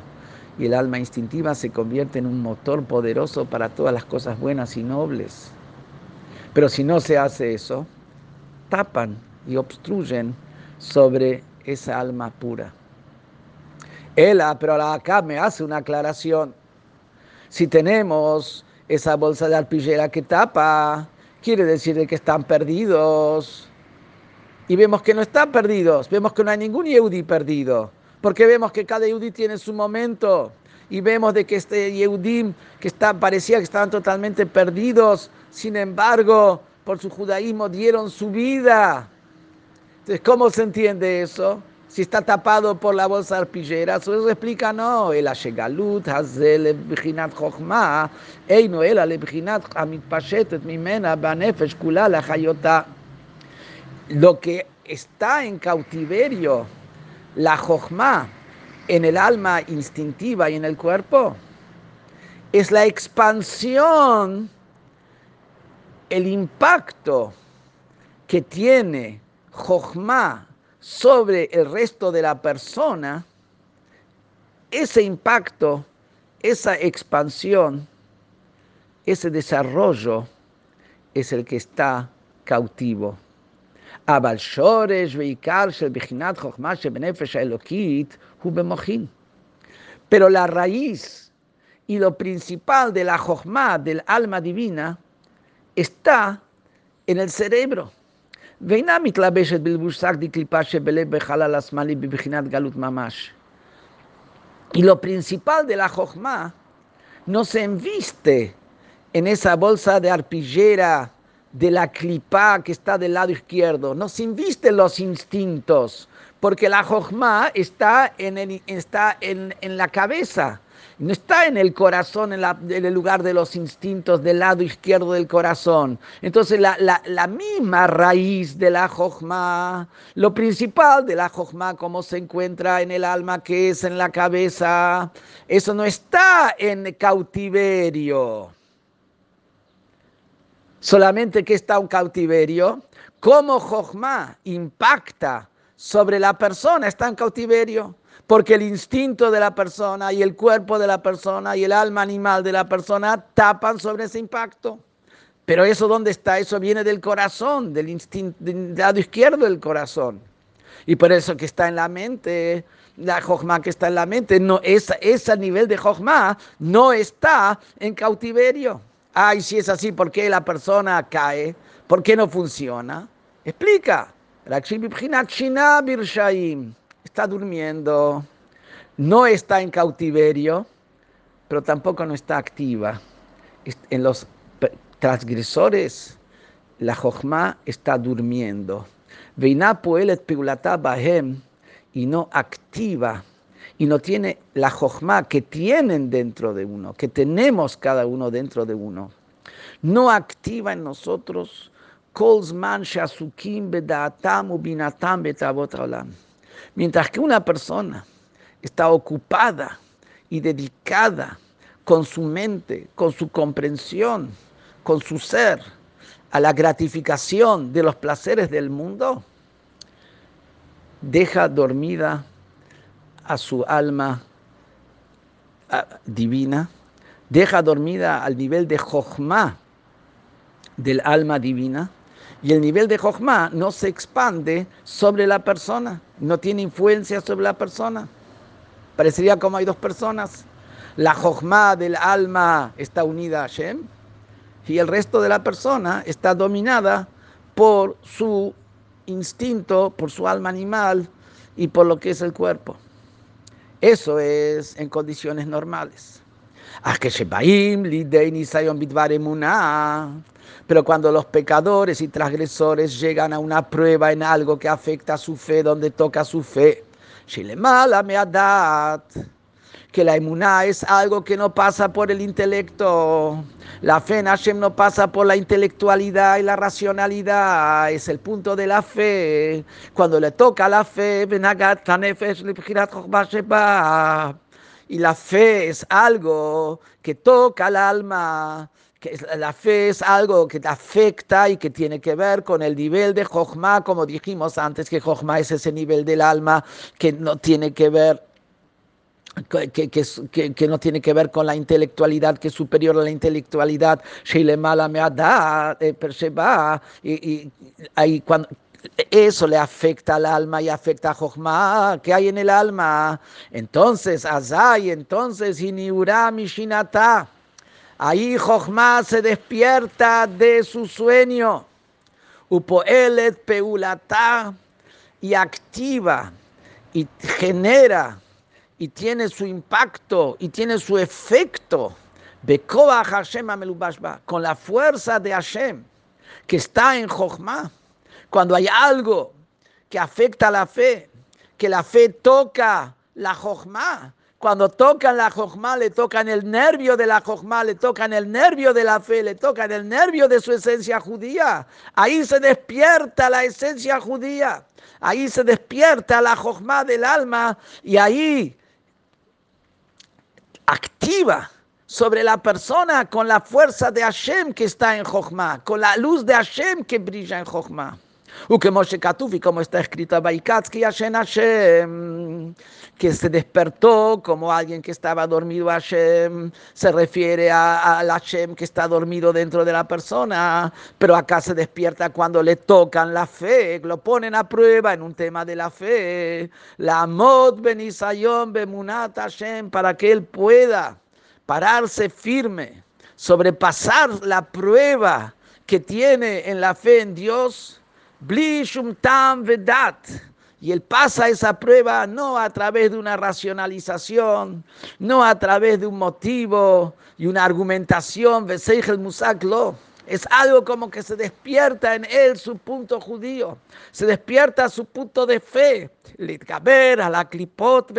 y el alma instintiva se convierte en un motor poderoso para todas las cosas buenas y nobles. Pero si no se hace eso, tapan y obstruyen sobre esa alma pura. Ella, pero acá me hace una aclaración. Si tenemos esa bolsa de arpillera que tapa, quiere decir que están perdidos. Y vemos que no están perdidos, vemos que no hay ningún Yehudi perdido, porque vemos que cada Yehudi tiene su momento. Y vemos de que este Yehudim, que parecía que estaban totalmente perdidos, sin embargo, por su judaísmo dieron su vida. Entonces, ¿cómo se entiende eso? Si está tapado por la bolsa arpillera, eso explica, no, el ashegalut, hazel, bichinat chokhmah, eino el ale bichinat amitpashetet mimena banefesh kula la hayota. Lo que está en cautiverio, la chokhmah, en el alma instintiva y en el cuerpo, es la expansión el impacto que tiene Jochma sobre el resto de la persona, ese impacto, esa expansión, ese desarrollo es el que está cautivo. Pero la raíz y lo principal de la Jochma, del alma divina, está en el cerebro. Y lo principal de la Jochma no se enviste en esa bolsa de arpillera de la clipa que está del lado izquierdo, no se inviste los instintos, porque la Jochma está en, el, está en, en la cabeza no está en el corazón, en, el lugar de los instintos del lado izquierdo del corazón. Entonces la, misma raíz de la jojma, lo principal de la jojma, como se encuentra en el alma, que es en la cabeza, eso no está en cautiverio. Solamente que está un cautiverio, cómo jojma impacta sobre la persona, está en cautiverio porque el instinto de la persona y el cuerpo de la persona y el alma animal de la persona tapan sobre ese impacto. Pero eso dónde está? Eso viene del corazón, del, instinto, del lado izquierdo del corazón. Y por eso que está en la mente, la jojma que está en la mente, no, ese nivel de jojma no está en cautiverio. Ay, si es así, ¿por qué la persona cae? ¿Por qué no funciona? Explica está durmiendo, no está en cautiverio, pero tampoco no está activa. En los transgresores, la Jochma está durmiendo. Veina poelet bahem y no activa y no tiene la Jochma que tienen dentro de uno, que tenemos cada uno dentro de uno. No activa en nosotros. Mientras que una persona está ocupada y dedicada con su mente, con su comprensión, con su ser, a la gratificación de los placeres del mundo, deja dormida a su alma divina, deja dormida al nivel de Jochma del alma divina, y el nivel de Jochma no se expande sobre la persona, no tiene influencia sobre la persona. Parecería como hay dos personas. La Jochma del alma está unida a Hashem y el resto de la persona está dominada por su instinto, por su alma animal y por lo que es el cuerpo. Eso es en condiciones normales. Pero cuando los pecadores y transgresores llegan a una prueba en algo que afecta a su fe, donde toca su fe, que la emuná es algo que no pasa por el intelecto. La fe en Hashem no pasa por la intelectualidad y la racionalidad, es el punto de la fe. Cuando le toca la fe, y la fe es algo que toca al alma, que la fe es algo que afecta y que tiene que ver con el nivel de Jochma, como dijimos antes, que Jochma es ese nivel del alma que no tiene que ver que, que, que, no tiene que ver con la intelectualidad, que es superior a la intelectualidad, y, y ahí cuando, eso le afecta al alma y afecta a Jochma, ¿qué hay en el alma? Entonces, Azay, entonces, Iniura Mishinata Ahí Jochma se despierta de su sueño. Upoelet peulata. Y activa y genera y tiene su impacto y tiene su efecto. Con la fuerza de Hashem que está en Jochma. Cuando hay algo que afecta la fe, que la fe toca la Jochma, cuando tocan la jojma, le tocan el nervio de la jojma, le tocan el nervio de la fe, le tocan el nervio de su esencia judía. Ahí se despierta la esencia judía. Ahí se despierta la jojma del alma y ahí activa sobre la persona con la fuerza de Hashem que está en jojma, con la luz de Hashem que brilla en jojma. como está escrito en Baikatzki Hashem Hashem que se despertó como alguien que estaba dormido Hashem, se refiere a, a Hashem que está dormido dentro de la persona, pero acá se despierta cuando le tocan la fe, lo ponen a prueba en un tema de la fe, la mod benisayon bemunat Hashem, para que él pueda pararse firme, sobrepasar la prueba que tiene en la fe en Dios, blishum tam vedat, y él pasa esa prueba no a través de una racionalización, no a través de un motivo y una argumentación, musaklo es algo como que se despierta en él su punto judío, se despierta su punto de fe. la clipot,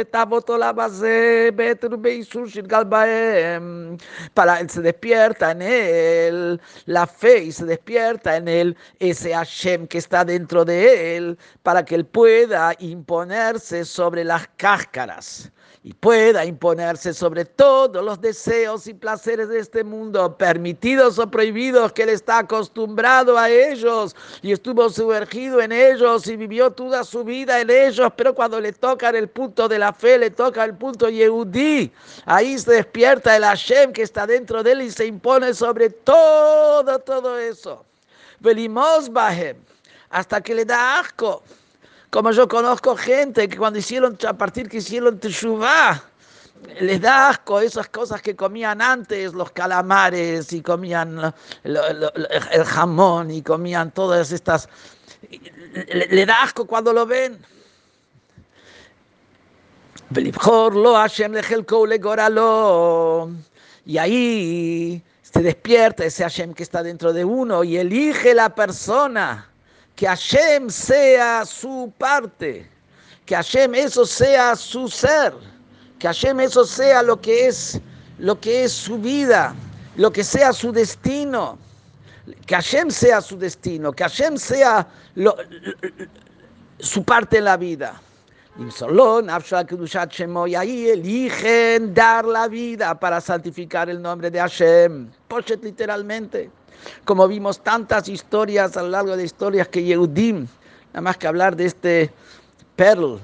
Para él se despierta en él la fe y se despierta en él ese Hashem que está dentro de él para que él pueda imponerse sobre las cáscaras y pueda imponerse sobre todos los deseos y placeres de este mundo, permitidos o prohibidos, que él está acostumbrado a ellos y estuvo sumergido en ellos y vivió toda su vida en ellos, pero cuando le toca el punto de la fe, le toca el punto Yehudí, ahí se despierta el Hashem que está dentro de él y se impone sobre todo, todo eso. Velimos Bahem, hasta que le da asco. Como yo conozco gente que cuando hicieron, a partir que hicieron Teshuvah, les da asco esas cosas que comían antes, los calamares y comían el jamón y comían todas estas. Le, da asco cuando lo ven. Y ahí se despierta ese Hashem que está dentro de uno y elige la persona que Hashem sea su parte, que Hashem eso sea su ser, que Hashem eso sea lo que es, lo que es su vida, lo que sea su destino, que Hashem sea su destino, que Hashem sea su parte en la vida. Y ahí eligen dar la vida para santificar el nombre de Hashem. Poshet literalmente como vimos tantas historias a lo largo de historias que Yehudim, nada más que hablar de este Perl,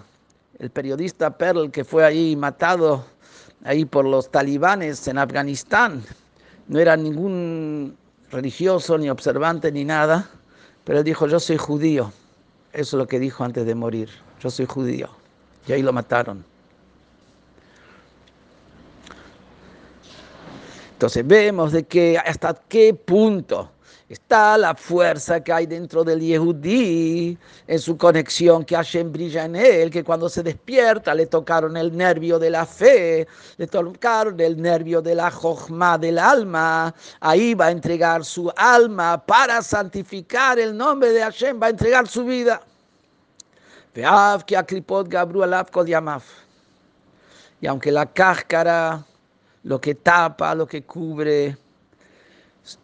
el periodista Perl que fue ahí matado ahí por los talibanes en Afganistán, no era ningún religioso ni observante ni nada, pero él dijo, yo soy judío. Eso es lo que dijo antes de morir, yo soy judío. Y ahí lo mataron. Entonces vemos de que hasta qué punto está la fuerza que hay dentro del Yehudí, en su conexión que Hashem brilla en él, que cuando se despierta le tocaron el nervio de la fe, le tocaron el nervio de la jojma del alma, ahí va a entregar su alma para santificar el nombre de Hashem, va a entregar su vida. Y aunque la cáscara lo que tapa, lo que cubre,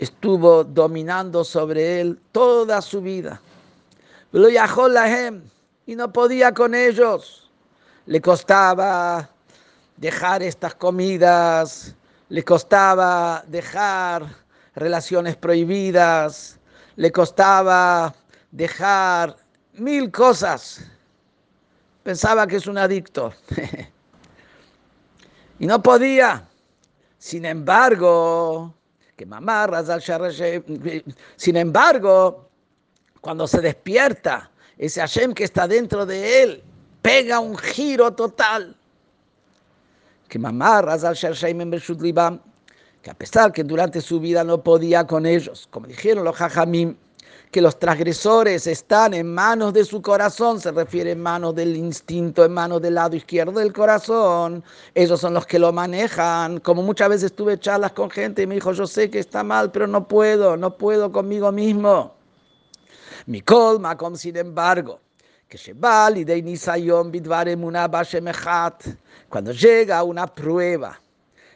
estuvo dominando sobre él toda su vida. Y no podía con ellos. Le costaba dejar estas comidas, le costaba dejar relaciones prohibidas, le costaba dejar mil cosas. Pensaba que es un adicto. *laughs* y no podía. Sin embargo, que mamá, sin embargo, cuando se despierta, ese Hashem que está dentro de él, pega un giro total. Que mamá, que a pesar que durante su vida no podía con ellos, como dijeron los jajamim, que los transgresores están en manos de su corazón, se refiere en manos del instinto, en manos del lado izquierdo del corazón, ellos son los que lo manejan. Como muchas veces tuve charlas con gente y me dijo, yo sé que está mal, pero no puedo, no puedo conmigo mismo. Mi colma, como sin embargo, cuando llega una prueba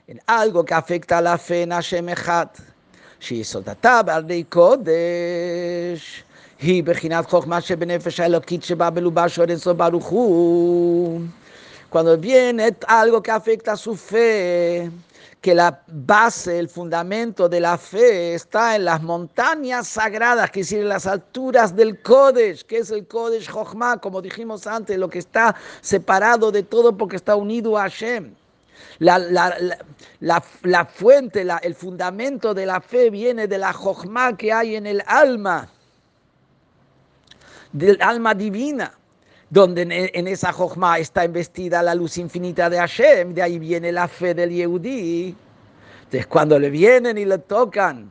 en algo que afecta a la fe en שיסודתה בעל די קודש, היא בחינת חוכמה שבנפש האלוקית שבאה בלובה של אינסוף ברוך הוא. Cuando viene algo que afecta a su fe, que la base, el fundamento de la fe está en las montañas sagradas, que es decir, en las alturas del Kodesh, que es el Kodesh Jochma, como dijimos antes, lo que está separado de todo porque está unido a Hashem. La, la, fuente, el fundamento de la fe viene de la jojma que hay en el alma, del alma divina, donde en, esa jojma está investida la luz infinita de Hashem, de ahí viene la fe del Yehudi. Entonces, cuando le vienen y le tocan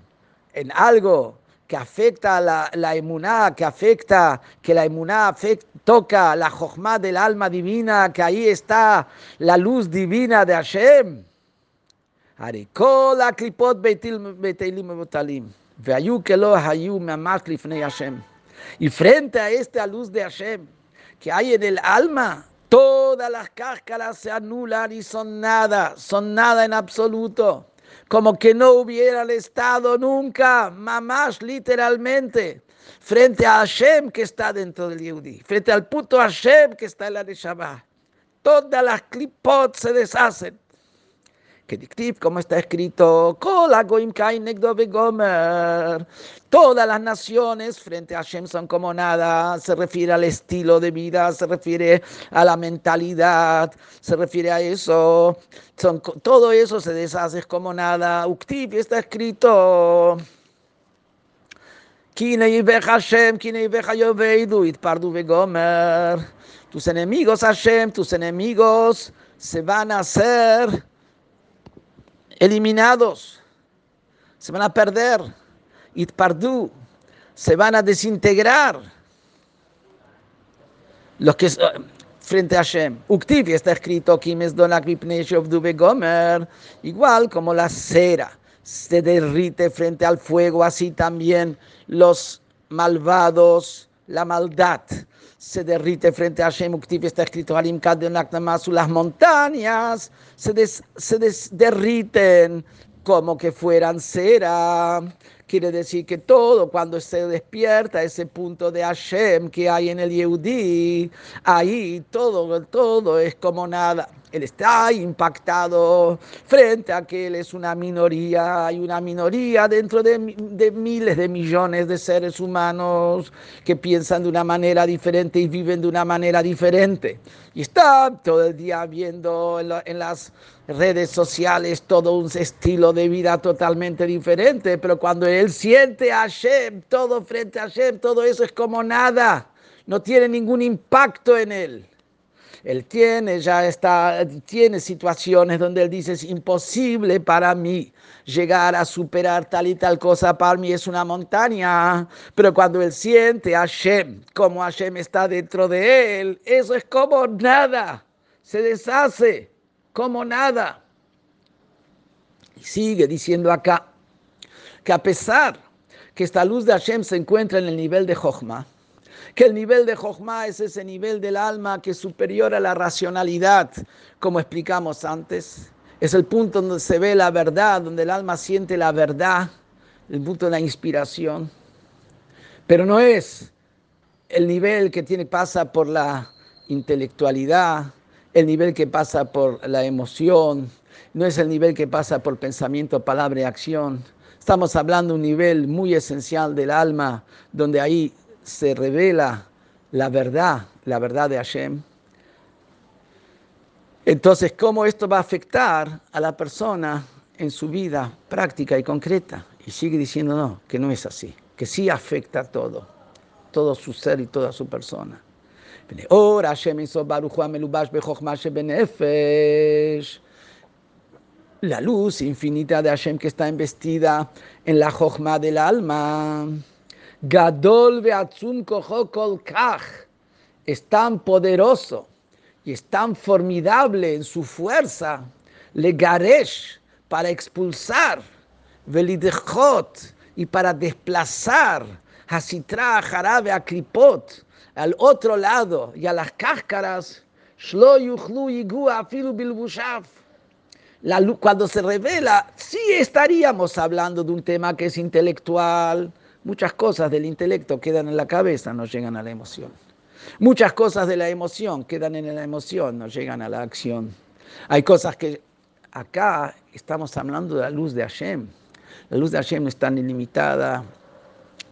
en algo que afecta la, la emuná, que afecta, que la emuná toca la jojma del alma divina, que ahí está la luz divina de Hashem. Y frente a esta luz de Hashem que hay en el alma, todas las cáscaras se anulan y son nada, son nada en absoluto como que no hubieran estado nunca, mamás literalmente, frente a Hashem que está dentro del Yehudi, frente al puto Hashem que está en la Neshama. Todas las clipot se deshacen. Como está escrito, todas las naciones frente a Hashem son como nada, se refiere al estilo de vida, se refiere a la mentalidad, se refiere a eso, son, todo eso se deshace como nada. Uktiv está escrito. Tus enemigos, Hashem, tus enemigos se van a hacer eliminados, se van a perder, itpardu, se van a desintegrar. Los que frente a Hashem. Uktiv está escrito gomer, igual como la cera se derrite frente al fuego, así también los malvados, la maldad se derrite frente a Hashem. Uktiv está escrito Halim las montañas se, se derriten como que fueran cera. Quiere decir que todo, cuando se despierta ese punto de Hashem que hay en el Yehudi, ahí todo, todo es como nada. Él está impactado frente a que él es una minoría, hay una minoría dentro de, miles de millones de seres humanos que piensan de una manera diferente y viven de una manera diferente. Y está todo el día viendo en, en las redes sociales todo un estilo de vida totalmente diferente, pero cuando él siente a Hashem, todo frente a Hashem, todo eso es como nada, no tiene ningún impacto en él. Él tiene, ya está, tiene situaciones donde él dice, es imposible para mí llegar a superar tal y tal cosa, para mí es una montaña, pero cuando él siente a Hashem, como Hashem está dentro de él, eso es como nada, se deshace como nada. Y sigue diciendo acá que a pesar que esta luz de Hashem se encuentra en el nivel de Jochma, que el nivel de Jochma es ese nivel del alma que es superior a la racionalidad, como explicamos antes. Es el punto donde se ve la verdad, donde el alma siente la verdad, el punto de la inspiración. Pero no es el nivel que tiene, pasa por la intelectualidad, el nivel que pasa por la emoción, no es el nivel que pasa por pensamiento, palabra y acción, Estamos hablando de un nivel muy esencial del alma, donde ahí se revela la verdad, la verdad de Hashem. Entonces, ¿cómo esto va a afectar a la persona en su vida práctica y concreta? Y sigue diciendo no, que no es así, que sí afecta a todo, todo su ser y toda su persona. La luz infinita de Hashem que está investida en la Jochma del alma. Gadol es tan poderoso y es tan formidable en su fuerza, le garesh, para expulsar, velidechot, y para desplazar, hasitra, jarabe, aklipot, al otro lado y a las cáscaras, shlo yuchlu afilu bilbushaf. Cuando se revela, sí estaríamos hablando de un tema que es intelectual. Muchas cosas del intelecto quedan en la cabeza, no llegan a la emoción. Muchas cosas de la emoción quedan en la emoción, no llegan a la acción. Hay cosas que acá estamos hablando de la luz de Hashem. La luz de Hashem no está ni limitada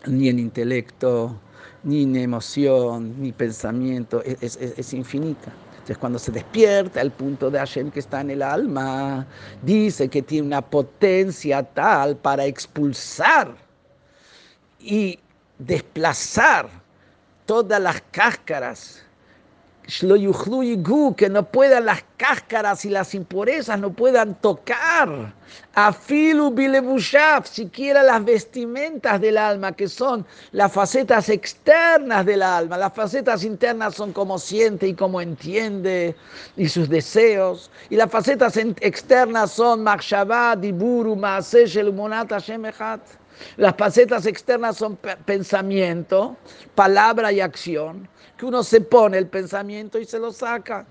ni en intelecto, ni en emoción, ni pensamiento, es, es infinita. Entonces cuando se despierta el punto de Hashem que está en el alma, dice que tiene una potencia tal para expulsar y desplazar todas las cáscaras, que no puedan las cáscaras y las impurezas no puedan tocar a filu bilebushaf, siquiera las vestimentas del alma, que son las facetas externas del alma. Las facetas internas son como siente y como entiende y sus deseos. Y las facetas externas son machshavah, diburu, maaseh, shelumonat, shemechat. Las facetas externas son pensamiento, palabra y acción, que uno se pone el pensamiento y se lo saca.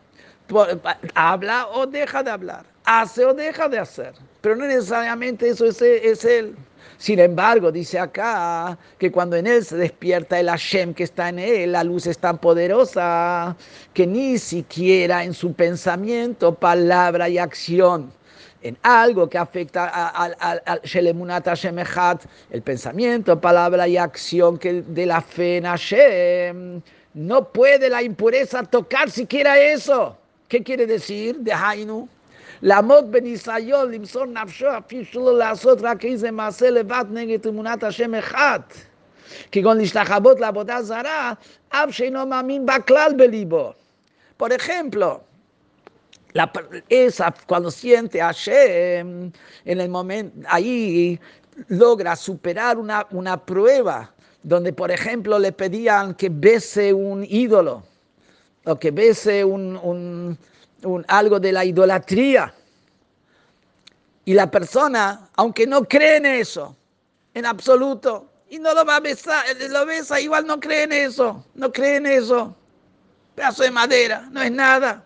Habla o deja de hablar, hace o deja de hacer, pero no necesariamente eso es, es él. Sin embargo, dice acá que cuando en él se despierta el Hashem que está en él, la luz es tan poderosa que ni siquiera en su pensamiento, palabra y acción en algo que afecta al Shelemunat Hashem el pensamiento, palabra y acción que de la fe en Hashem, no puede la impureza tocar siquiera eso. ¿Qué quiere decir? De Hainu. La mod ben Isayol, limsor nafsho, afishlo לעשות רק איזה מעשה לבד נגד אמונת השם אחד. כגון להשתחוות לעבודה זרה, אף שאינו מאמין בה כלל בליבו. Por ejemplo, esa, cuando siente a Hashem, en el momento, ahí logra superar una, una prueba donde, por ejemplo, le pedían que bese un ídolo o que bese un, un, un, algo de la idolatría. Y la persona, aunque no cree en eso, en absoluto, y no lo va a besar, lo besa, igual no cree en eso, no cree en eso. Pedazo de madera, no es nada.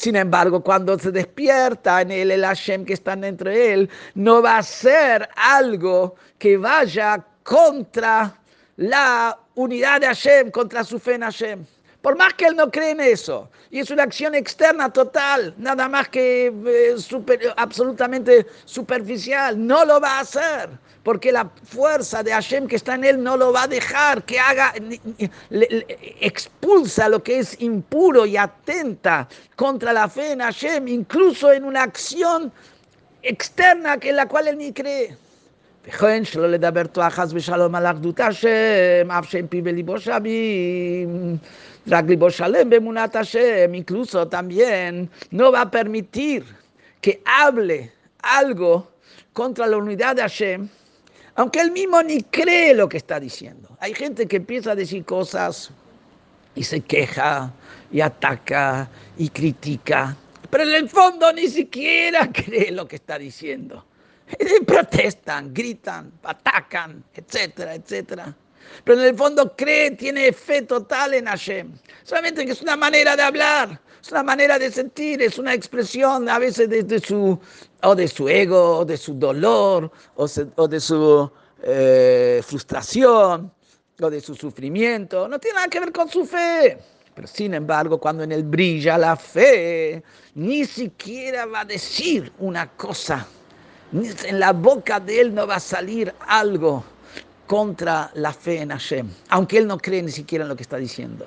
Sin embargo, cuando se despierta en él el Hashem que está dentro de él, no va a ser algo que vaya contra la unidad de Hashem, contra su fe en Hashem. Por más que él no cree en eso, y es una acción externa total, nada más que eh, absolutamente superficial, no lo va a hacer, porque la fuerza de Hashem que está en él no lo va a dejar, que haga, expulsa lo que es impuro y atenta contra la fe en Hashem, incluso en una acción externa que en la cual él ni cree. וכן שלא לדבר תועה חס ושלום על אחדות השם, אף שאין פיו וליבו שווים. רק ליבו שלם באמונת השם, incluso también no va a permitir que hable algo contra la unidad de Hashem, aunque él mismo ni cree lo que está diciendo. Hay gente que empieza a decir cosas y se queja y ataca y critica, pero en el fondo ni siquiera *laughs* cree lo que está diciendo. *laughs* protestan, gritan, atacan, etcétera, etcétera. Pero en el fondo cree, tiene fe total en Hashem. Solamente que es una manera de hablar, es una manera de sentir, es una expresión a veces de, su, o de su ego, o de su dolor, o, de su eh, frustración, o de su sufrimiento. No tiene nada que ver con su fe. Pero sin embargo, cuando en él brilla la fe, ni siquiera va a decir una cosa En la boca de él no va a salir algo contra la fe en Hashem, aunque él no cree ni siquiera en lo que está diciendo.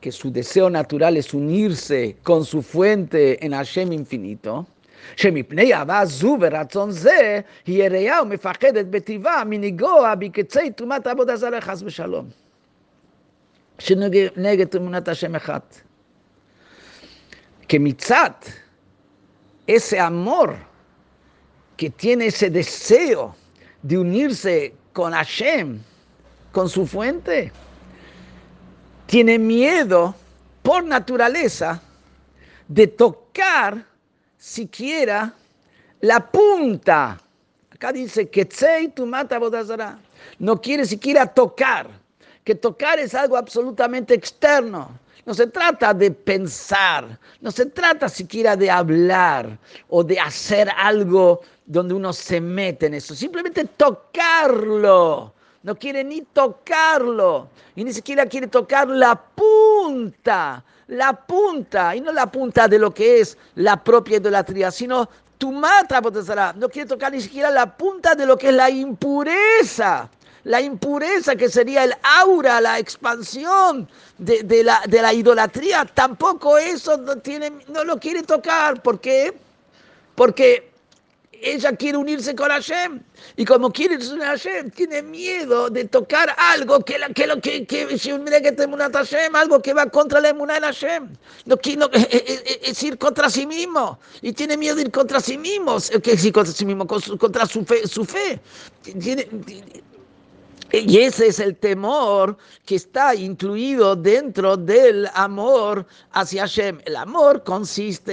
que su deseo natural es unirse con su fuente en Hashem infinito. שמפני אהבה זו ורצון זה, היא יראה ומפחדת בטבעה מנגוע בקצי תרומת עבודה זרה חס ושלום. שנגד תמונת השם אחד. כמצד ese amor que tiene ese deseo de unirse con Hashem, con su fuente, tiene miedo por naturaleza de tocar siquiera la punta. Acá dice que tu mata bodazara. No quiere siquiera tocar. Que tocar es algo absolutamente externo. No se trata de pensar, no se trata siquiera de hablar o de hacer algo donde uno se mete en eso. Simplemente tocarlo. No quiere ni tocarlo. Y ni siquiera quiere tocar la punta la punta, y no la punta de lo que es la propia idolatría, sino tu mata no quiere tocar ni siquiera la punta de lo que es la impureza. La impureza que sería el aura, la expansión de, la, de la idolatría, tampoco eso no, tiene, no lo quiere tocar. ¿Por qué? Porque ella quiere unirse con Hashem. Y como quiere unirse con Hashem, tiene miedo de tocar algo que, que, lo, que, que, Hashem, algo que va contra la emuná en Hashem. No, no, es, *laughs* es, ir contra sí mismo. Y tiene miedo de ir contra sí mismo. ¿Qué es ir contra sí mismo? Contra su fe. Su fe. Y ese es el temor que está incluido dentro del amor hacia Hashem. El amor consiste